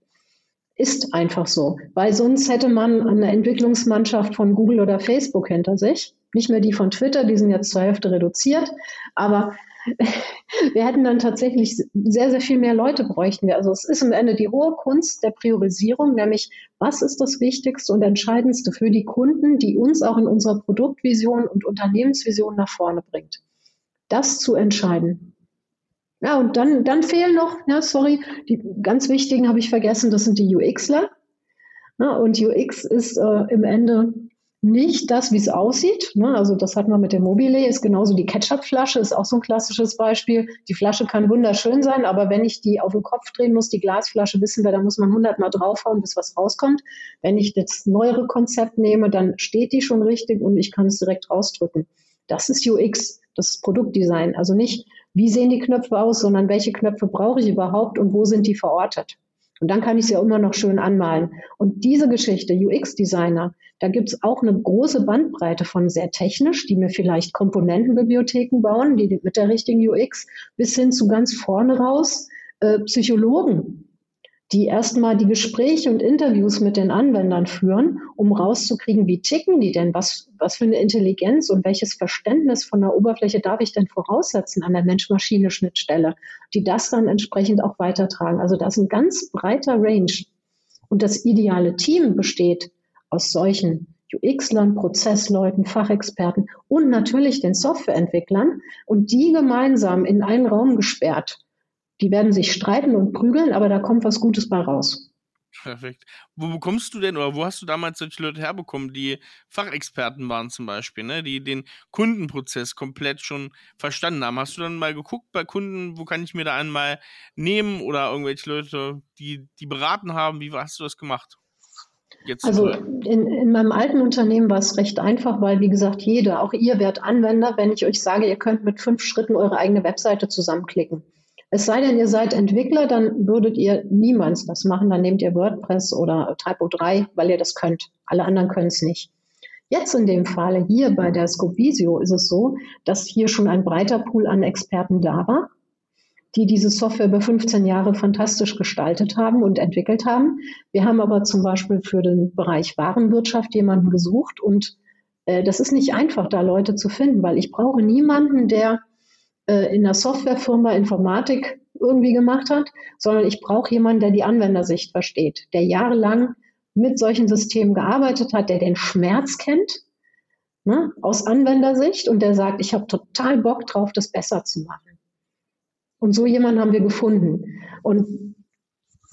Ist einfach so, weil sonst hätte man eine Entwicklungsmannschaft von Google oder Facebook hinter sich nicht mehr die von Twitter, die sind jetzt zur Hälfte reduziert, aber (laughs) wir hätten dann tatsächlich sehr, sehr viel mehr Leute bräuchten wir. Also es ist am Ende die hohe Kunst der Priorisierung, nämlich was ist das Wichtigste und Entscheidendste für die Kunden, die uns auch in unserer Produktvision und Unternehmensvision nach vorne bringt. Das zu entscheiden. Ja, und dann, dann fehlen noch, ja, sorry, die ganz wichtigen habe ich vergessen, das sind die UXler. Ja, und UX ist äh, im Ende nicht das, wie es aussieht. Ne? Also das hat man mit dem Mobile, ist genauso die Ketchupflasche, ist auch so ein klassisches Beispiel. Die Flasche kann wunderschön sein, aber wenn ich die auf den Kopf drehen muss, die Glasflasche, wissen wir, da muss man hundertmal draufhauen, bis was rauskommt. Wenn ich das neuere Konzept nehme, dann steht die schon richtig und ich kann es direkt ausdrücken. Das ist UX, das ist Produktdesign. Also nicht, wie sehen die Knöpfe aus, sondern welche Knöpfe brauche ich überhaupt und wo sind die verortet. Und dann kann ich sie ja immer noch schön anmalen. Und diese Geschichte, UX-Designer, da gibt es auch eine große Bandbreite von sehr technisch, die mir vielleicht Komponentenbibliotheken bauen, die mit der richtigen UX, bis hin zu ganz vorne raus äh, Psychologen, die erstmal die Gespräche und Interviews mit den Anwendern führen, um rauszukriegen, wie ticken die denn, was, was für eine Intelligenz und welches Verständnis von der Oberfläche darf ich denn voraussetzen an der Mensch-Maschine-Schnittstelle, die das dann entsprechend auch weitertragen. Also das ist ein ganz breiter Range. Und das ideale Team besteht aus solchen UX-Lern, Prozessleuten, Fachexperten und natürlich den Softwareentwicklern und die gemeinsam in einen Raum gesperrt die werden sich streiten und prügeln, aber da kommt was Gutes bei raus. Perfekt. Wo bekommst du denn oder wo hast du damals solche Leute herbekommen, die Fachexperten waren zum Beispiel, ne? die den Kundenprozess komplett schon verstanden haben? Hast du dann mal geguckt bei Kunden, wo kann ich mir da einmal nehmen oder irgendwelche Leute, die die beraten haben? Wie hast du das gemacht? Jetzt also in, in meinem alten Unternehmen war es recht einfach, weil wie gesagt, jeder, auch ihr werdet Anwender, wenn ich euch sage, ihr könnt mit fünf Schritten eure eigene Webseite zusammenklicken. Es sei denn, ihr seid Entwickler, dann würdet ihr niemals das machen. Dann nehmt ihr WordPress oder Typo 3, weil ihr das könnt. Alle anderen können es nicht. Jetzt in dem Fall hier bei der Scovisio ist es so, dass hier schon ein breiter Pool an Experten da war, die diese Software über 15 Jahre fantastisch gestaltet haben und entwickelt haben. Wir haben aber zum Beispiel für den Bereich Warenwirtschaft jemanden gesucht und äh, das ist nicht einfach, da Leute zu finden, weil ich brauche niemanden, der äh, in einer Softwarefirma Informatik irgendwie gemacht hat, sondern ich brauche jemanden, der die Anwendersicht versteht, der jahrelang mit solchen Systemen gearbeitet hat, der den Schmerz kennt ne, aus Anwendersicht und der sagt, ich habe total Bock drauf, das besser zu machen. Und so jemanden haben wir gefunden. Und,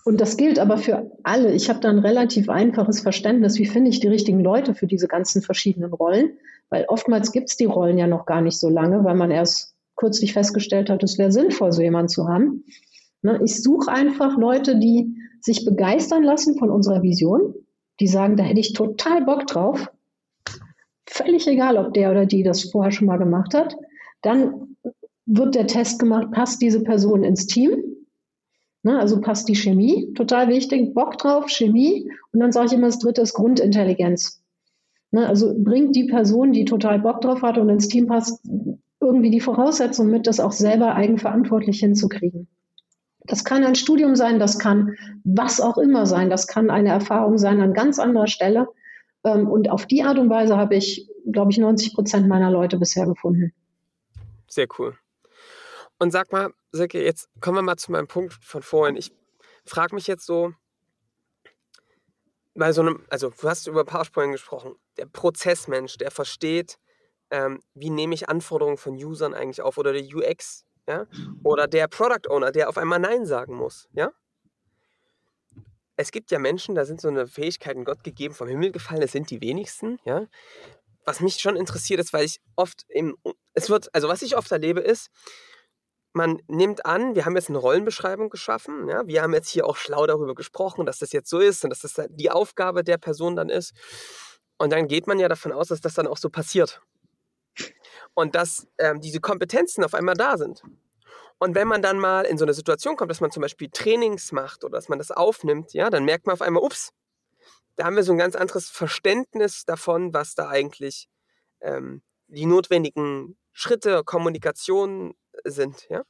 und das gilt aber für alle. Ich habe da ein relativ einfaches Verständnis, wie finde ich die richtigen Leute für diese ganzen verschiedenen Rollen, weil oftmals gibt es die Rollen ja noch gar nicht so lange, weil man erst kürzlich festgestellt hat, es wäre sinnvoll, so jemanden zu haben. Ne, ich suche einfach Leute, die sich begeistern lassen von unserer Vision, die sagen, da hätte ich total Bock drauf. Völlig egal, ob der oder die das vorher schon mal gemacht hat. Dann wird der Test gemacht, passt diese Person ins Team? Ne, also passt die Chemie, total wichtig, Bock drauf, Chemie. Und dann sage ich immer, das dritte ist Grundintelligenz. Ne, also bringt die Person, die total Bock drauf hat und ins Team passt, irgendwie die Voraussetzung mit, das auch selber eigenverantwortlich hinzukriegen. Das kann ein Studium sein, das kann was auch immer sein, das kann eine Erfahrung sein an ganz anderer Stelle. Ähm, und auf die Art und Weise habe ich, glaube ich, 90 Prozent meiner Leute bisher gefunden. Sehr cool. Und sag mal, Silke, jetzt kommen wir mal zu meinem Punkt von vorhin. Ich frage mich jetzt so, bei so einem, also du hast über PowerPoint gesprochen, der Prozessmensch, der versteht, ähm, wie nehme ich Anforderungen von Usern eigentlich auf oder der UX, ja? Oder der Product Owner, der auf einmal Nein sagen muss, ja? Es gibt ja Menschen, da sind so eine Fähigkeiten Gott gegeben, vom Himmel gefallen, das sind die wenigsten, ja? Was mich schon interessiert ist, weil ich oft im, es wird, also was ich oft erlebe ist, man nimmt an, wir haben jetzt eine Rollenbeschreibung geschaffen. Ja? Wir haben jetzt hier auch schlau darüber gesprochen, dass das jetzt so ist und dass das die Aufgabe der Person dann ist. Und dann geht man ja davon aus, dass das dann auch so passiert und dass ähm, diese Kompetenzen auf einmal da sind. Und wenn man dann mal in so eine Situation kommt, dass man zum Beispiel Trainings macht oder dass man das aufnimmt, ja, dann merkt man auf einmal, ups, da haben wir so ein ganz anderes Verständnis davon, was da eigentlich ähm, die notwendigen Schritte, Kommunikation sind. Ja?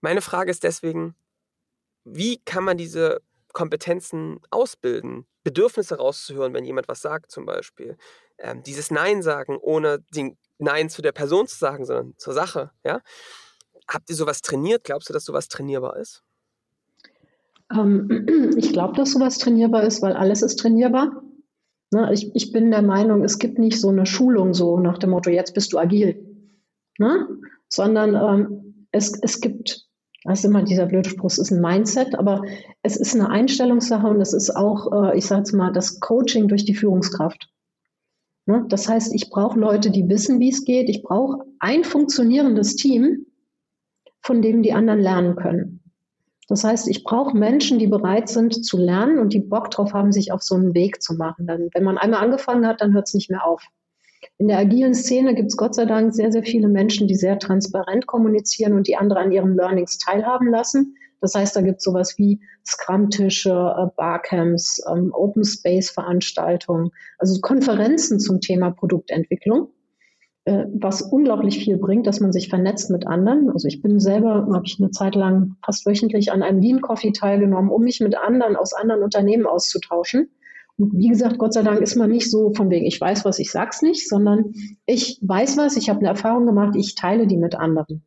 Meine Frage ist deswegen, wie kann man diese Kompetenzen ausbilden? Bedürfnisse rauszuhören, wenn jemand was sagt zum Beispiel. Ähm, dieses Nein sagen, ohne den Nein zu der Person zu sagen, sondern zur Sache. Ja? Habt ihr sowas trainiert? Glaubst du, dass sowas trainierbar ist? Ähm, (clears throat) ich glaube, dass sowas trainierbar ist, weil alles ist trainierbar. Ne? Ich, ich bin der Meinung, es gibt nicht so eine Schulung so nach dem Motto, jetzt bist du agil. Ne? Sondern ähm, es, es gibt, das ist immer dieser blöde Spruch, es ist ein Mindset, aber es ist eine Einstellungssache und es ist auch, äh, ich sage mal, das Coaching durch die Führungskraft. Ne? Das heißt, ich brauche Leute, die wissen, wie es geht. Ich brauche ein funktionierendes Team, von dem die anderen lernen können. Das heißt, ich brauche Menschen, die bereit sind zu lernen und die Bock drauf haben, sich auf so einen Weg zu machen. Dann, wenn man einmal angefangen hat, dann hört es nicht mehr auf. In der agilen Szene gibt es Gott sei Dank sehr, sehr viele Menschen, die sehr transparent kommunizieren und die andere an ihren Learnings teilhaben lassen. Das heißt, da gibt es sowas wie Scrum-Tische, äh, Barcamps, ähm, Open Space-Veranstaltungen, also Konferenzen zum Thema Produktentwicklung. äh, was unglaublich viel bringt, dass man sich vernetzt mit anderen. Also ich bin selber, habe ich eine Zeit lang fast wöchentlich an einem Lean Coffee teilgenommen, um mich mit anderen aus anderen Unternehmen auszutauschen. Und wie gesagt, Gott sei Dank ist man nicht so von wegen, ich weiß was, ich sag's nicht, sondern ich weiß was, ich habe eine Erfahrung gemacht, ich teile die mit anderen.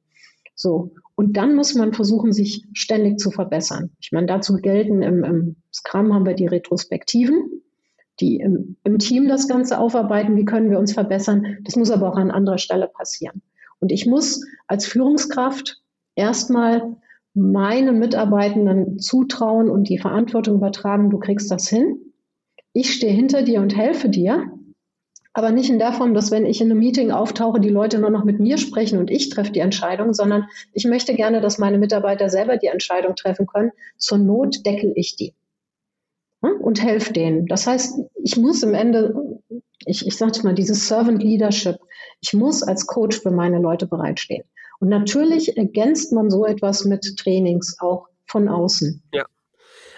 So. Und dann muss man versuchen, sich ständig zu verbessern. Ich meine, dazu gelten im, im Scrum haben wir die Retrospektiven, die im, im Team das Ganze aufarbeiten, wie können wir uns verbessern. Das muss aber auch an anderer Stelle passieren. Und ich muss als Führungskraft erstmal meinen Mitarbeitenden zutrauen und die Verantwortung übertragen, du kriegst das hin. Ich stehe hinter dir und helfe dir, aber nicht in der Form, dass wenn ich in einem Meeting auftauche, die Leute nur noch mit mir sprechen und ich treffe die Entscheidung, sondern ich möchte gerne, dass meine Mitarbeiter selber die Entscheidung treffen können. Zur Not deckel ich die und helfe denen. Das heißt, ich muss im Ende, ich, ich sage mal, dieses Servant Leadership, ich muss als Coach für meine Leute bereitstehen. Und natürlich ergänzt man so etwas mit Trainings auch von außen. Ja.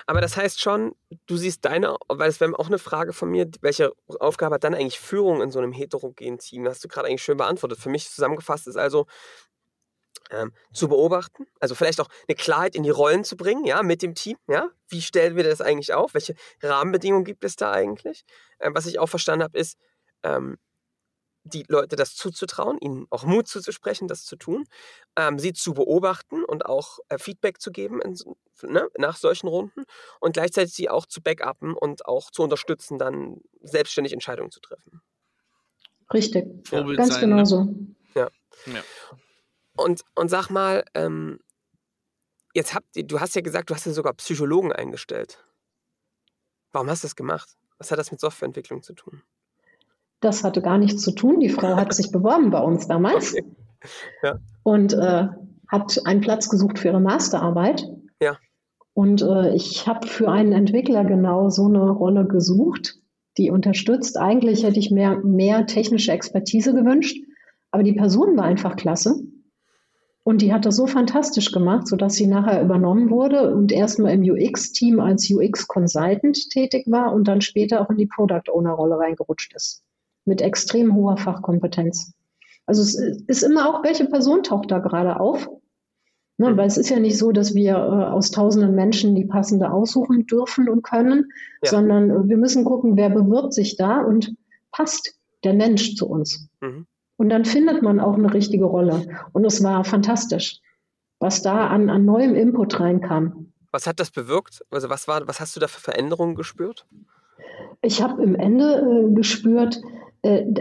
Aber das heißt schon, du siehst deine, weil es wäre auch eine Frage von mir, welche Aufgabe hat dann eigentlich Führung in so einem heterogenen Team? Das hast du gerade eigentlich schön beantwortet. Für mich zusammengefasst ist also, ähm, zu beobachten, also vielleicht auch eine Klarheit in die Rollen zu bringen, ja, mit dem Team, ja, wie stellen wir das eigentlich auf, welche Rahmenbedingungen gibt es da eigentlich? Ähm, was ich auch verstanden habe, ist, ähm, die Leute das zuzutrauen, ihnen auch Mut zuzusprechen, das zu tun, ähm, sie zu beobachten und auch äh, Feedback zu geben in, ne, nach solchen Runden und gleichzeitig sie auch zu backuppen und auch zu unterstützen, dann selbstständig Entscheidungen zu treffen. Richtig, ja. ganz sein, genau ne? so. Ja. ja. Und, und sag mal, ähm, jetzt habt ihr, du hast ja gesagt, du hast ja sogar Psychologen eingestellt. Warum hast du das gemacht? Was hat das mit Softwareentwicklung zu tun? Das hatte gar nichts zu tun. Die Frau hat sich beworben bei uns damals okay. (laughs) ja. und äh, hat einen Platz gesucht für ihre Masterarbeit. Und äh, ich habe für einen Entwickler genau so eine Rolle gesucht, die unterstützt. Eigentlich hätte ich mehr, mehr technische Expertise gewünscht, aber die Person war einfach klasse. Und die hat das so fantastisch gemacht, sodass sie nachher übernommen wurde und erstmal im UX-Team als UX-Consultant tätig war und dann später auch in die Product Owner-Rolle reingerutscht ist mit extrem hoher Fachkompetenz. Also es ist immer auch, welche Person taucht da gerade auf? Ne, mhm. weil es ist ja nicht so, dass wir äh, aus tausenden Menschen die passende aussuchen dürfen und können, ja. sondern äh, wir müssen gucken, wer bewirbt sich da und passt der Mensch zu uns. Mhm. Und dann findet man auch eine richtige Rolle. Und es war fantastisch, was da an, an neuem Input reinkam. Was hat das bewirkt? Also was war, was hast du da für Veränderungen gespürt? Ich habe im Ende äh, gespürt,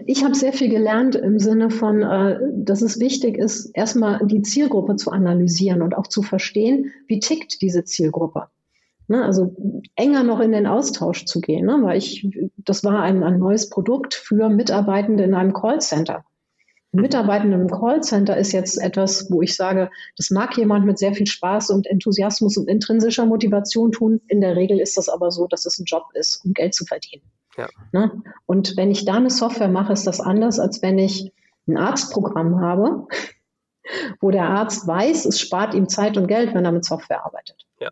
ich habe sehr viel gelernt im Sinne von, äh, dass es wichtig ist, erstmal die Zielgruppe zu analysieren und auch zu verstehen, wie tickt diese Zielgruppe. Ne, also enger noch in den Austausch zu gehen, ne, weil ich, das war ein, ein neues Produkt für Mitarbeitende in einem Callcenter. Mitarbeitende im Callcenter ist jetzt etwas, wo ich sage, das mag jemand mit sehr viel Spaß und Enthusiasmus und intrinsischer Motivation tun. In der Regel ist das aber so, dass es ein Job ist, um Geld zu verdienen. Ja. Ne? Und wenn ich da eine Software mache, ist das anders, als wenn ich ein Arztprogramm habe, (laughs) wo der Arzt weiß, es spart ihm Zeit und Geld, wenn er mit Software arbeitet. Ja.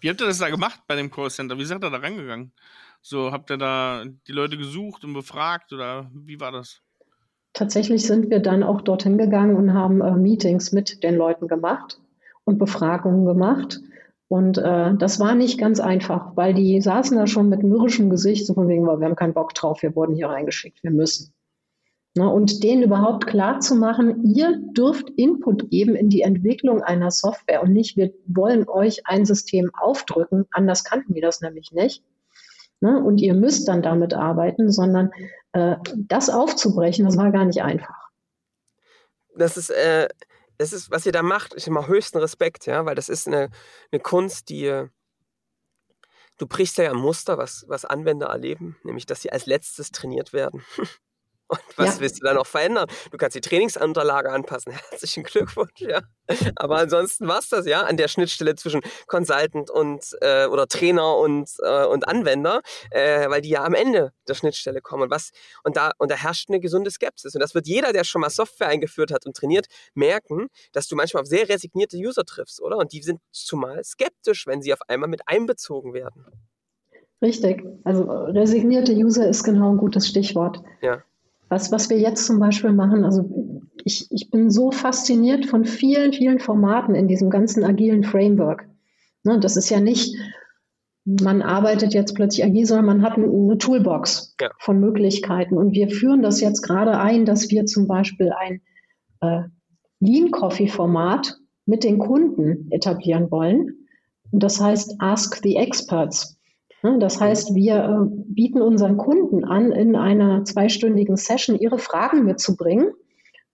Wie habt ihr das da gemacht bei dem Callcenter? Wie seid ihr da rangegangen? So, habt ihr da die Leute gesucht und befragt oder wie war das? Tatsächlich sind wir dann auch dorthin gegangen und haben äh, Meetings mit den Leuten gemacht und Befragungen gemacht und äh, das war nicht ganz einfach, weil die saßen da schon mit mürrischem Gesicht, so von wegen, wir haben keinen Bock drauf, wir wurden hier reingeschickt, wir müssen. Ne, und denen überhaupt klar zu machen, ihr dürft Input geben in die Entwicklung einer Software und nicht, wir wollen euch ein System aufdrücken, anders kannten die das nämlich nicht. Ne, und ihr müsst dann damit arbeiten, sondern äh, das aufzubrechen, das war gar nicht einfach. Das ist äh, das ist, was ihr da macht, ich immer höchsten Respekt, ja, weil das ist eine, eine Kunst, die du brichst ja ein Muster, was, was Anwender erleben, nämlich dass sie als letztes trainiert werden. (laughs) Und was ja. willst du da noch verändern? Du kannst die Trainingsunterlage anpassen. (laughs) Herzlichen Glückwunsch, ja. Aber ansonsten war es das, ja, an der Schnittstelle zwischen Consultant und äh, oder Trainer und, äh, und Anwender, äh, weil die ja am Ende der Schnittstelle kommen. Und, was, und, da, und da herrscht eine gesunde Skepsis. Und das wird jeder, der schon mal Software eingeführt hat und trainiert, merken, dass du manchmal auf sehr resignierte User triffst, oder? Und die sind zumal skeptisch, wenn sie auf einmal mit einbezogen werden. Richtig. Also resignierte User ist genau ein gutes Stichwort. Ja. Was, was wir jetzt zum Beispiel machen, also ich, ich bin so fasziniert von vielen, vielen Formaten in diesem ganzen agilen Framework. Ne, das ist ja nicht, man arbeitet jetzt plötzlich agil, sondern man hat eine Toolbox ja. von Möglichkeiten. Und wir führen das jetzt gerade ein, dass wir zum Beispiel ein äh, Lean Coffee Format mit den Kunden etablieren wollen. Und das heißt Ask the Experts. Ne, das heißt, wir äh, bieten unseren Kunden an, in einer zweistündigen Session ihre Fragen mitzubringen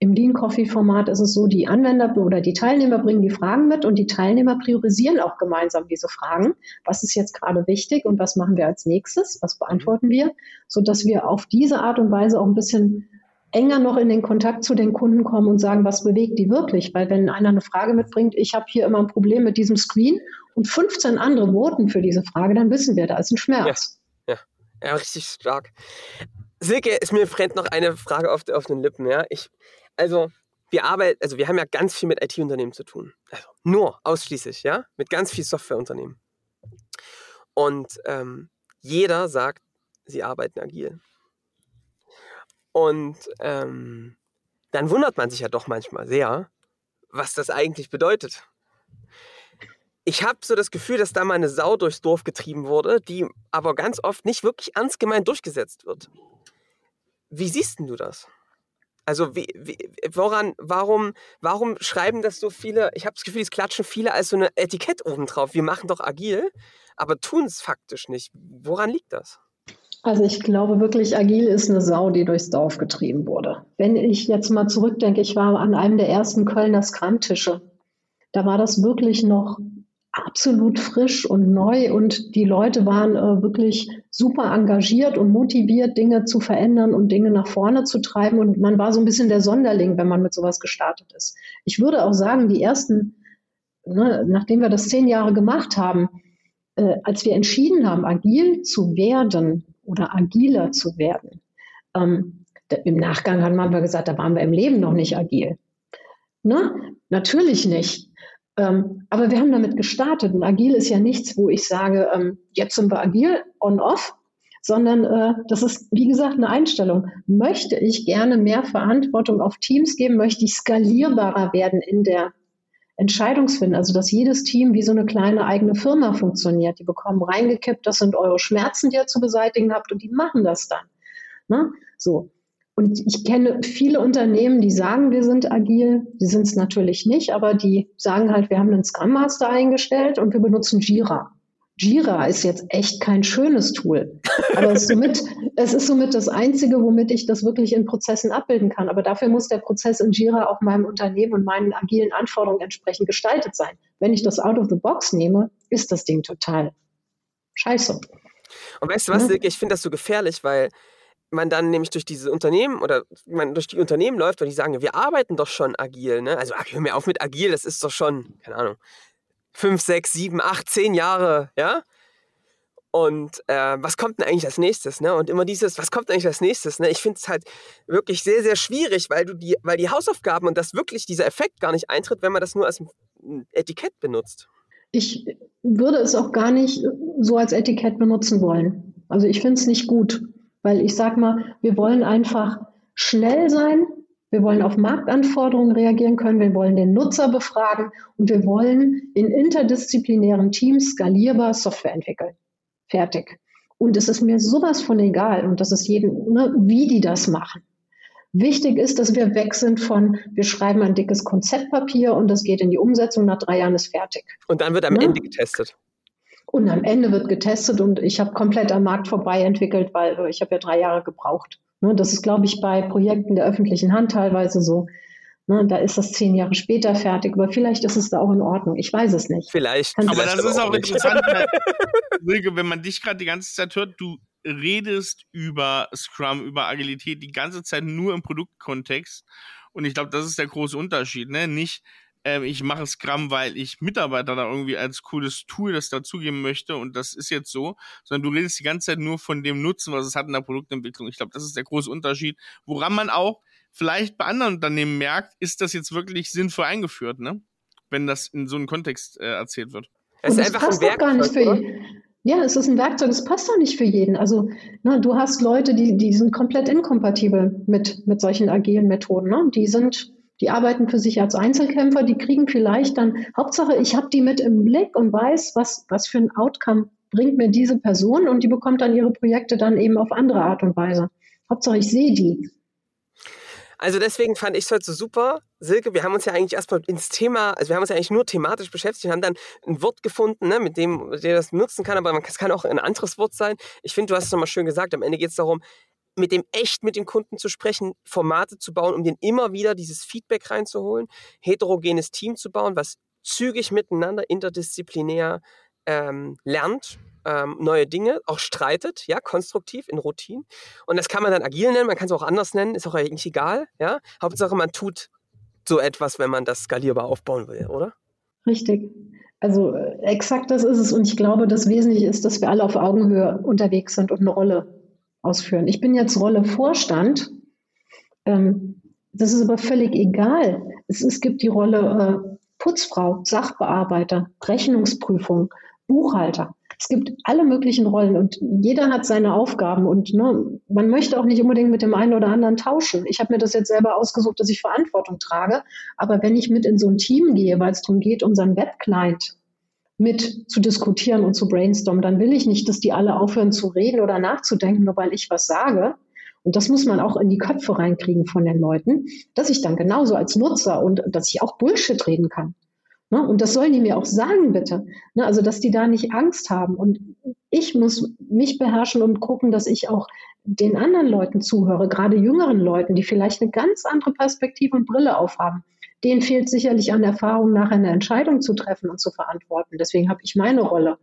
im Lean Coffee Format ist es so, die Anwender oder die Teilnehmer bringen die Fragen mit und die Teilnehmer priorisieren auch gemeinsam diese Fragen. Was ist jetzt gerade wichtig und was machen wir als nächstes? Was beantworten wir? So dass wir auf diese Art und Weise auch ein bisschen enger noch in den Kontakt zu den Kunden kommen und sagen, was bewegt die wirklich? Weil wenn einer eine Frage mitbringt, ich habe hier immer ein Problem mit diesem Screen und 15 andere voten für diese Frage, dann wissen wir, da ist ein Schmerz. Ja, ja. ja richtig stark. Silke, ist mir brennt noch eine Frage auf, auf den Lippen. Ja? Ich, also wir arbeiten, also wir haben ja ganz viel mit IT-Unternehmen zu tun. Also nur, ausschließlich, ja, mit ganz viel Softwareunternehmen. Und ähm, jeder sagt, sie arbeiten agil. Und ähm, dann wundert man sich ja doch manchmal sehr, was das eigentlich bedeutet. Ich habe so das Gefühl, dass da mal eine Sau durchs Dorf getrieben wurde, die aber ganz oft nicht wirklich ernst gemeint durchgesetzt wird. Wie siehst du das? Also wie, wie, woran, warum, warum schreiben das so viele? Ich habe das Gefühl, es klatschen viele als so eine Etikett obendrauf. Wir machen doch agil, aber tun es faktisch nicht. Woran liegt das? Also ich glaube wirklich, agil ist eine Sau, die durchs Dorf getrieben wurde. Wenn ich jetzt mal zurückdenke, ich war an einem der ersten Kölner Skramtische. Da war das wirklich noch absolut frisch und neu und die Leute waren äh, wirklich super engagiert und motiviert, Dinge zu verändern und Dinge nach vorne zu treiben und man war so ein bisschen der Sonderling, wenn man mit sowas gestartet ist. Ich würde auch sagen, die ersten, ne, nachdem wir das zehn Jahre gemacht haben, äh, als wir entschieden haben, agil zu werden oder agiler zu werden, ähm, im Nachgang haben wir gesagt, da waren wir im Leben noch nicht agil. Ne? Natürlich nicht. Ähm, aber wir haben damit gestartet und agil ist ja nichts, wo ich sage, ähm, jetzt sind wir agil, on-off, sondern äh, das ist, wie gesagt, eine Einstellung. Möchte ich gerne mehr Verantwortung auf Teams geben? Möchte ich skalierbarer werden in der Entscheidungsfindung? Also, dass jedes Team wie so eine kleine eigene Firma funktioniert. Die bekommen reingekippt, das sind eure Schmerzen, die ihr zu beseitigen habt und die machen das dann. Ne? So. Und ich kenne viele Unternehmen, die sagen, wir sind agil. Die sind es natürlich nicht, aber die sagen halt, wir haben einen Scrum Master eingestellt und wir benutzen Jira. Jira ist jetzt echt kein schönes Tool, aber es ist, somit, (laughs) es ist somit das Einzige, womit ich das wirklich in Prozessen abbilden kann. Aber dafür muss der Prozess in Jira auch meinem Unternehmen und meinen agilen Anforderungen entsprechend gestaltet sein. Wenn ich das out of the box nehme, ist das Ding total scheiße. Und weißt du was, ja? ich finde das so gefährlich, weil man dann nämlich durch diese Unternehmen oder man durch die Unternehmen läuft und die sagen, wir arbeiten doch schon agil, ne? Also hör mir auf mit agil, das ist doch schon, keine Ahnung, fünf, sechs, sieben, acht, zehn Jahre, ja? Und äh, was kommt denn eigentlich als nächstes, ne? Und immer dieses, was kommt eigentlich als nächstes, ne? Ich finde es halt wirklich sehr, sehr schwierig, weil du die, weil die Hausaufgaben und das wirklich dieser Effekt gar nicht eintritt, wenn man das nur als Etikett benutzt. Ich würde es auch gar nicht so als Etikett benutzen wollen. Also ich finde es nicht gut. Weil ich sage mal, wir wollen einfach schnell sein, wir wollen auf Marktanforderungen reagieren können, wir wollen den Nutzer befragen und wir wollen in interdisziplinären Teams skalierbar Software entwickeln. Fertig. Und es ist mir sowas von egal, und das ist jedem, ne, wie die das machen. Wichtig ist, dass wir weg sind von, wir schreiben ein dickes Konzeptpapier und das geht in die Umsetzung, nach drei Jahren ist fertig. Und dann wird am ne? Ende getestet. Und am Ende wird getestet und ich habe komplett am Markt vorbei entwickelt, weil äh, ich habe ja drei Jahre gebraucht. Ne, das ist, glaube ich, bei Projekten der öffentlichen Hand teilweise so. Ne, da ist das zehn Jahre später fertig, aber vielleicht ist es da auch in Ordnung. Ich weiß es nicht. Vielleicht. aber das ist auch interessant, (laughs) Silke, wenn man dich gerade die ganze Zeit hört, du redest über Scrum, über Agilität die ganze Zeit nur im Produktkontext. Und ich glaube, das ist der große Unterschied. Ne? Nicht, ähm, ich mache Scrum, weil ich Mitarbeiter da irgendwie als cooles Tool das dazugeben möchte und das ist jetzt so, sondern du redest die ganze Zeit nur von dem Nutzen, was es hat in der Produktentwicklung. Ich glaube, das ist der große Unterschied, woran man auch vielleicht bei anderen Unternehmen merkt, ist das jetzt wirklich sinnvoll eingeführt, ne? Wenn das in so einem Kontext äh, erzählt wird. Es ist einfach passt ein Werkzeug, gar nicht für, Ja, es ist ein Werkzeug, es passt doch nicht für jeden. Also ne, du hast Leute, die, die sind komplett inkompatibel mit, mit solchen agilen Methoden. Ne? Die sind, die arbeiten für sich als Einzelkämpfer, die kriegen vielleicht dann, Hauptsache, ich habe die mit im Blick und weiß, was, was für ein Outcome bringt mir diese Person und die bekommt dann ihre Projekte dann eben auf andere Art und Weise. Hauptsache, ich sehe die. Also deswegen fand ich es heute so super. Silke, wir haben uns ja eigentlich erstmal ins Thema, also wir haben uns ja eigentlich nur thematisch beschäftigt und haben dann ein Wort gefunden, ne, mit dem der das nutzen kann, aber es kann auch ein anderes Wort sein. Ich finde, du hast es nochmal schön gesagt. Am Ende geht es darum, mit dem echt mit dem Kunden zu sprechen, Formate zu bauen, um den immer wieder dieses Feedback reinzuholen, heterogenes Team zu bauen, was zügig miteinander interdisziplinär ähm, lernt ähm, neue Dinge, auch streitet, ja, konstruktiv in Routinen. Und das kann man dann agil nennen, man kann es auch anders nennen, ist auch eigentlich egal, ja. Hauptsache, man tut so etwas, wenn man das skalierbar aufbauen will, oder? Richtig. Also äh, exakt das ist es. Und ich glaube, das Wesentliche ist, dass wir alle auf Augenhöhe unterwegs sind und eine Rolle ausführen. Ich bin jetzt Rolle Vorstand. Ähm, das ist aber völlig egal. Es, es gibt die Rolle äh, Putzfrau, Sachbearbeiter, Rechnungsprüfung, Buchhalter es gibt alle möglichen Rollen und jeder hat seine Aufgaben und ne, man möchte auch nicht unbedingt mit dem einen oder anderen tauschen. Ich habe mir das jetzt selber ausgesucht, dass ich Verantwortung trage, aber wenn ich mit in so ein Team gehe, weil es darum geht, unseren Webclient mit zu diskutieren und zu brainstormen, dann will ich nicht, dass die alle aufhören zu reden oder nachzudenken, nur weil ich was sage. Und das muss man auch in die Köpfe reinkriegen von den Leuten, dass ich dann genauso als Nutzer und dass ich auch Bullshit reden kann. Ne? Und das sollen die mir auch sagen, bitte. Ne? Also, dass die da nicht Angst haben. Und ich muss mich beherrschen und gucken, dass ich auch den anderen Leuten zuhöre, gerade jüngeren Leuten, die vielleicht eine ganz andere Perspektive und Brille aufhaben. Denen fehlt sicherlich an Erfahrung, nachher eine Entscheidung zu treffen und zu verantworten. Deswegen habe ich meine Rolle.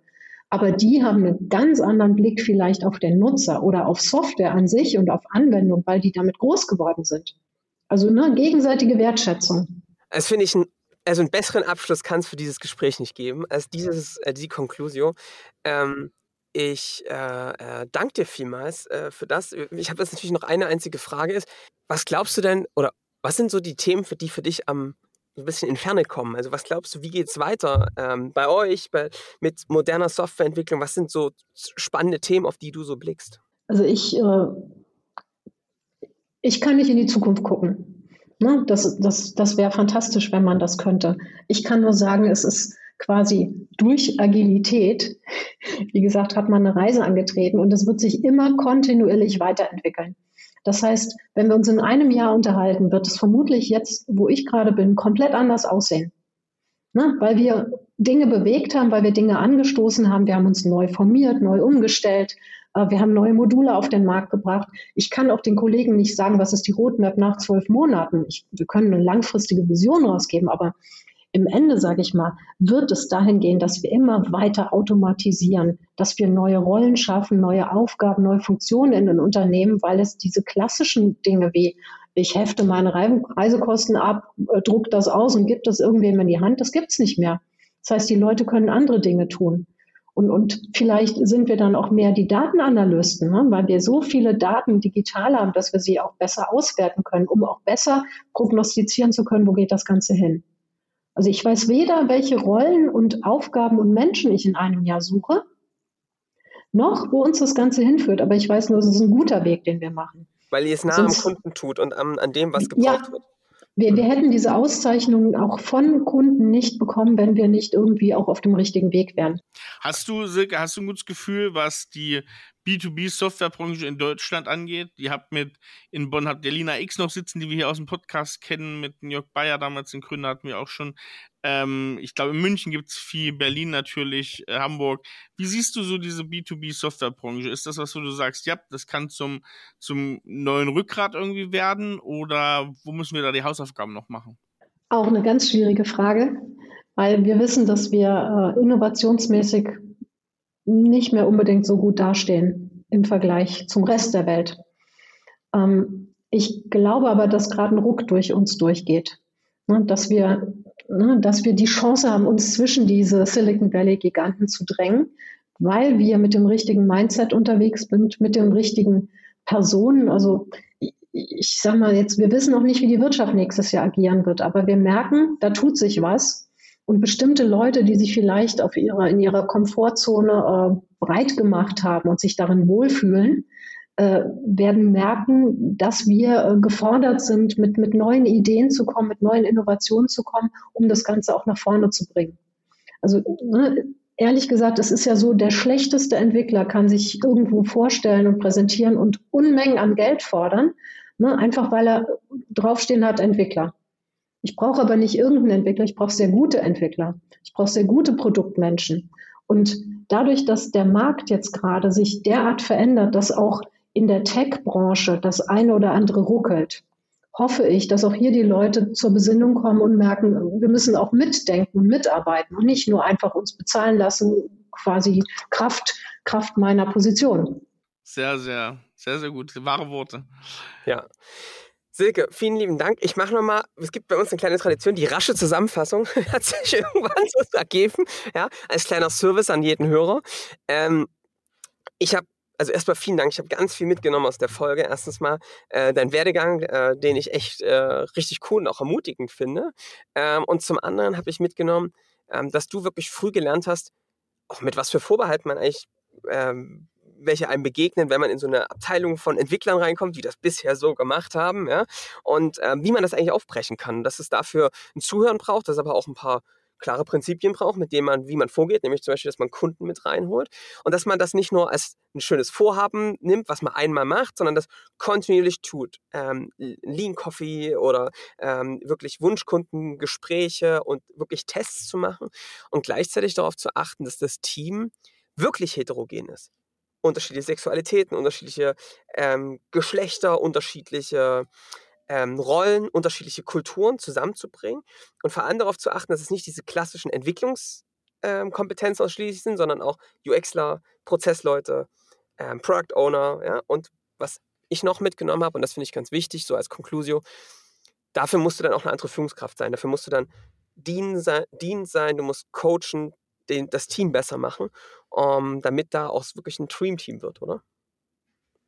Aber die haben einen ganz anderen Blick vielleicht auf den Nutzer oder auf Software an sich und auf Anwendung, weil die damit groß geworden sind. Also eine gegenseitige Wertschätzung. Das finde ich ein also einen besseren Abschluss kann es für dieses Gespräch nicht geben als dieses, äh, die Conclusio. Ähm, ich äh, äh, danke dir vielmals äh, für das. Ich habe jetzt natürlich noch eine einzige Frage ist, was glaubst du denn oder was sind so die Themen, für die für dich am ein bisschen in Ferne kommen? Also was glaubst du, wie geht es weiter ähm, bei euch bei, mit moderner Softwareentwicklung? Was sind so spannende Themen, auf die du so blickst? Also ich, äh, ich kann nicht in die Zukunft gucken. Ne? Das, das, das wäre fantastisch, wenn man das könnte. Ich kann nur sagen, es ist quasi durch Agilität, (laughs) wie gesagt, hat man eine Reise angetreten und es wird sich immer kontinuierlich weiterentwickeln. Das heißt, wenn wir uns in einem Jahr unterhalten, wird es vermutlich jetzt, wo ich gerade bin, komplett anders aussehen. Ne? Weil wir Dinge bewegt haben, weil wir Dinge angestoßen haben, wir haben uns neu formiert, neu umgestellt, äh, wir haben neue Module auf den Markt gebracht. Ich kann auch den Kollegen nicht sagen, was ist die Roadmap nach zwölf Monaten. Ich, wir können eine langfristige Vision rausgeben, aber im Ende, sage ich mal, wird es dahin gehen, dass wir immer weiter automatisieren, dass wir neue Rollen schaffen, neue Aufgaben, neue Funktionen in den Unternehmen, weil es diese klassischen Dinge wie ich hefte meine Reisekosten ab, äh, druck das aus und gebe das irgendwem in die Hand, das gibt es nicht mehr. Das heißt, die Leute können andere Dinge tun. Und, und vielleicht sind wir dann auch mehr die Datenanalysten, ne? weil wir so viele Daten digital haben, dass wir sie auch besser auswerten können, um auch besser prognostizieren zu können, wo geht das Ganze hin. Also ich weiß weder, welche Rollen und Aufgaben und Menschen ich in einem Jahr suche, noch wo uns das Ganze hinführt. Aber ich weiß nur, es ist ein guter Weg, den wir machen. Weil ihr es nah Sonst, am Kunden tut und an, an dem, was gebraucht ja, wird. Wir, wir hätten diese Auszeichnungen auch von Kunden nicht bekommen, wenn wir nicht irgendwie auch auf dem richtigen Weg wären. Hast du, Silke, hast du ein gutes Gefühl, was die B2B-Softwarebranche in Deutschland angeht. Ihr habt mit, in Bonn habt ihr Lina X noch sitzen, die wir hier aus dem Podcast kennen, mit Jörg Bayer damals, den Gründer hatten wir auch schon. Ähm, ich glaube, in München gibt es viel, Berlin natürlich, äh, Hamburg. Wie siehst du so diese B2B-Softwarebranche? Ist das was, wo du sagst, ja, das kann zum, zum neuen Rückgrat irgendwie werden oder wo müssen wir da die Hausaufgaben noch machen? Auch eine ganz schwierige Frage, weil wir wissen, dass wir äh, innovationsmäßig nicht mehr unbedingt so gut dastehen im Vergleich zum Rest der Welt. Ähm, ich glaube aber, dass gerade ein Ruck durch uns durchgeht, ne, dass, wir, ne, dass wir die Chance haben, uns zwischen diese Silicon Valley-Giganten zu drängen, weil wir mit dem richtigen Mindset unterwegs sind, mit den richtigen Personen. Also ich, ich sage mal jetzt, wir wissen noch nicht, wie die Wirtschaft nächstes Jahr agieren wird, aber wir merken, da tut sich was. Und bestimmte Leute, die sich vielleicht auf ihrer, in ihrer Komfortzone äh, breit gemacht haben und sich darin wohlfühlen, äh, werden merken, dass wir äh, gefordert sind, mit, mit neuen Ideen zu kommen, mit neuen Innovationen zu kommen, um das Ganze auch nach vorne zu bringen. Also ne, ehrlich gesagt, es ist ja so, der schlechteste Entwickler kann sich irgendwo vorstellen und präsentieren und Unmengen an Geld fordern, ne, einfach weil er draufstehen hat, Entwickler. Ich brauche aber nicht irgendeinen Entwickler, ich brauche sehr gute Entwickler. Ich brauche sehr gute Produktmenschen. Und dadurch, dass der Markt jetzt gerade sich derart verändert, dass auch in der Tech-Branche das eine oder andere ruckelt, hoffe ich, dass auch hier die Leute zur Besinnung kommen und merken, wir müssen auch mitdenken und mitarbeiten und nicht nur einfach uns bezahlen lassen, quasi Kraft, Kraft meiner Position. Sehr, sehr, sehr, sehr gut. Wahre Worte. Ja. Silke, vielen lieben Dank. Ich mache nochmal, es gibt bei uns eine kleine Tradition, die rasche Zusammenfassung (laughs) hat sich irgendwann so ergeben, ja, als kleiner Service an jeden Hörer. Ähm, ich habe also erstmal vielen Dank. Ich habe ganz viel mitgenommen aus der Folge. Erstens mal äh, dein Werdegang, äh, den ich echt äh, richtig cool und auch ermutigend finde. Ähm, und zum anderen habe ich mitgenommen, ähm, dass du wirklich früh gelernt hast, auch mit was für Vorbehalten man eigentlich, ähm, welche einem begegnen, wenn man in so eine Abteilung von Entwicklern reinkommt, die das bisher so gemacht haben, ja, und ähm, wie man das eigentlich aufbrechen kann. Dass es dafür ein Zuhören braucht, dass aber auch ein paar klare Prinzipien braucht, mit denen man, wie man vorgeht, nämlich zum Beispiel, dass man Kunden mit reinholt und dass man das nicht nur als ein schönes Vorhaben nimmt, was man einmal macht, sondern das kontinuierlich tut. Ähm, Lean Coffee oder ähm, wirklich Wunschkundengespräche und wirklich Tests zu machen und gleichzeitig darauf zu achten, dass das Team wirklich heterogen ist. Unterschiedliche Sexualitäten, unterschiedliche ähm, Geschlechter, unterschiedliche ähm, Rollen, unterschiedliche Kulturen zusammenzubringen und vor allem darauf zu achten, dass es nicht diese klassischen Entwicklungskompetenzen ähm, ausschließlich sind, sondern auch UXler, Prozessleute, ähm, Product Owner, ja, und was ich noch mitgenommen habe, und das finde ich ganz wichtig, so als Conclusio, dafür musst du dann auch eine andere Führungskraft sein. Dafür musst du dann dienend sein du musst coachen, den, das Team besser machen, um, ähm, damit da auch wirklich ein Dream-Team wird, oder?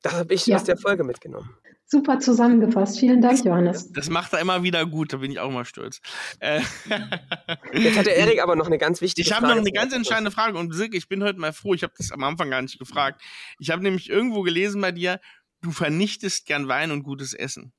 Das habe ich ja. aus der Folge mitgenommen. Super zusammengefasst. Vielen Dank, Johannes. Das macht er immer wieder gut, da bin ich auch mal stolz. Äh, (laughs) Jetzt hat der Erik aber noch eine ganz wichtige ich Frage. Ich habe noch eine ganz entscheidende Frage und Silke, ich bin heute mal froh, ich habe das am Anfang gar nicht gefragt. Ich habe nämlich irgendwo gelesen bei dir, du vernichtest gern Wein und gutes Essen.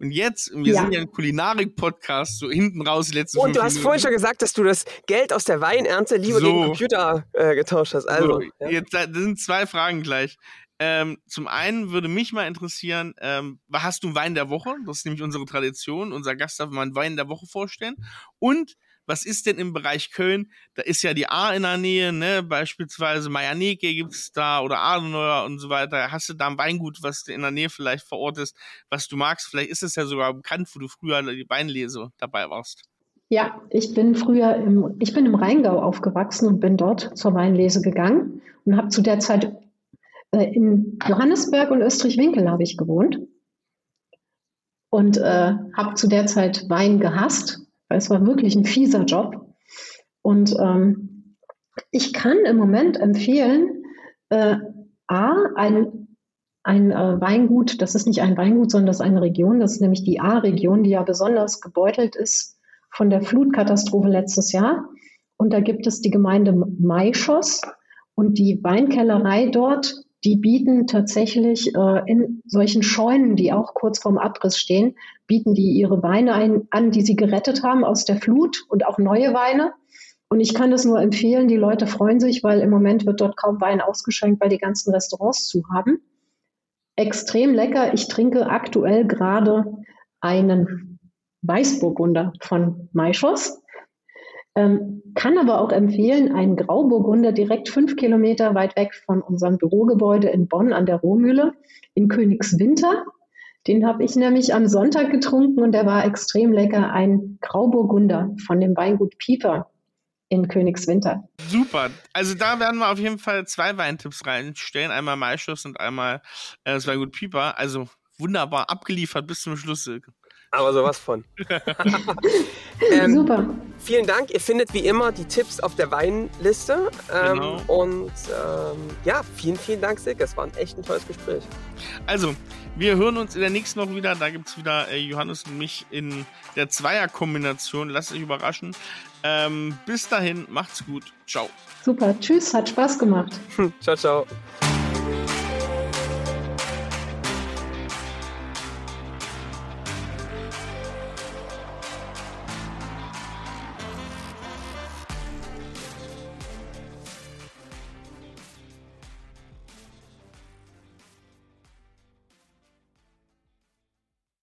Und jetzt, wir ja. sind ja ein Kulinarik-Podcast, so hinten raus die letzten Und du hast Minuten. vorhin schon gesagt, dass du das Geld aus der Weinernte lieber so. gegen Computer äh, getauscht hast. Also, so, ja. jetzt, das sind zwei Fragen gleich. Ähm, zum einen würde mich mal interessieren, ähm, hast du Wein der Woche? Das ist nämlich unsere Tradition. Unser Gast darf mal einen Wein der Woche vorstellen. Und was ist denn im Bereich Köln? Da ist ja die A in der Nähe, ne? beispielsweise gibt es da oder Adenauer und so weiter. Hast du da ein Weingut, was in der Nähe vielleicht vor Ort ist, was du magst? Vielleicht ist es ja sogar bekannt, wo du früher die Weinlese dabei warst. Ja, ich bin früher im, ich bin im Rheingau aufgewachsen und bin dort zur Weinlese gegangen und habe zu der Zeit äh, in Johannesburg und Österreich-Winkel habe ich gewohnt und äh, habe zu der Zeit Wein gehasst, weil es war wirklich ein fieser Job. Und ähm, ich kann im Moment empfehlen, äh, A, ein, ein äh, Weingut, das ist nicht ein Weingut, sondern das ist eine Region, das ist nämlich die A-Region, die ja besonders gebeutelt ist von der Flutkatastrophe letztes Jahr. Und da gibt es die Gemeinde Maischoss und die Weinkellerei dort die bieten tatsächlich äh, in solchen Scheunen, die auch kurz vorm Abriss stehen, bieten die ihre Weine ein, an, die sie gerettet haben aus der Flut und auch neue Weine. Und ich kann das nur empfehlen, die Leute freuen sich, weil im Moment wird dort kaum Wein ausgeschenkt, weil die ganzen Restaurants zu haben. Extrem lecker. Ich trinke aktuell gerade einen Weißburgunder von Maischoss. Ähm, kann aber auch empfehlen, einen Grauburgunder direkt fünf Kilometer weit weg von unserem Bürogebäude in Bonn an der Rohmühle in Königswinter. Den habe ich nämlich am Sonntag getrunken und der war extrem lecker. Ein Grauburgunder von dem Weingut Pieper in Königswinter. Super. Also da werden wir auf jeden Fall zwei Weintipps reinstellen. Einmal Maischuss und einmal äh, das Weingut Pieper. Also wunderbar abgeliefert bis zum Schluss, Silke. Aber sowas von. (laughs) ähm, Super. Vielen Dank. Ihr findet wie immer die Tipps auf der Weinliste. Ähm, genau. Und ähm, ja, vielen, vielen Dank, Silke. Es war ein echt ein tolles Gespräch. Also, wir hören uns in der nächsten Woche wieder. Da gibt es wieder äh, Johannes und mich in der Zweierkombination. Lasst euch überraschen. Ähm, bis dahin, macht's gut. Ciao. Super. Tschüss, hat Spaß gemacht. (laughs) ciao, ciao.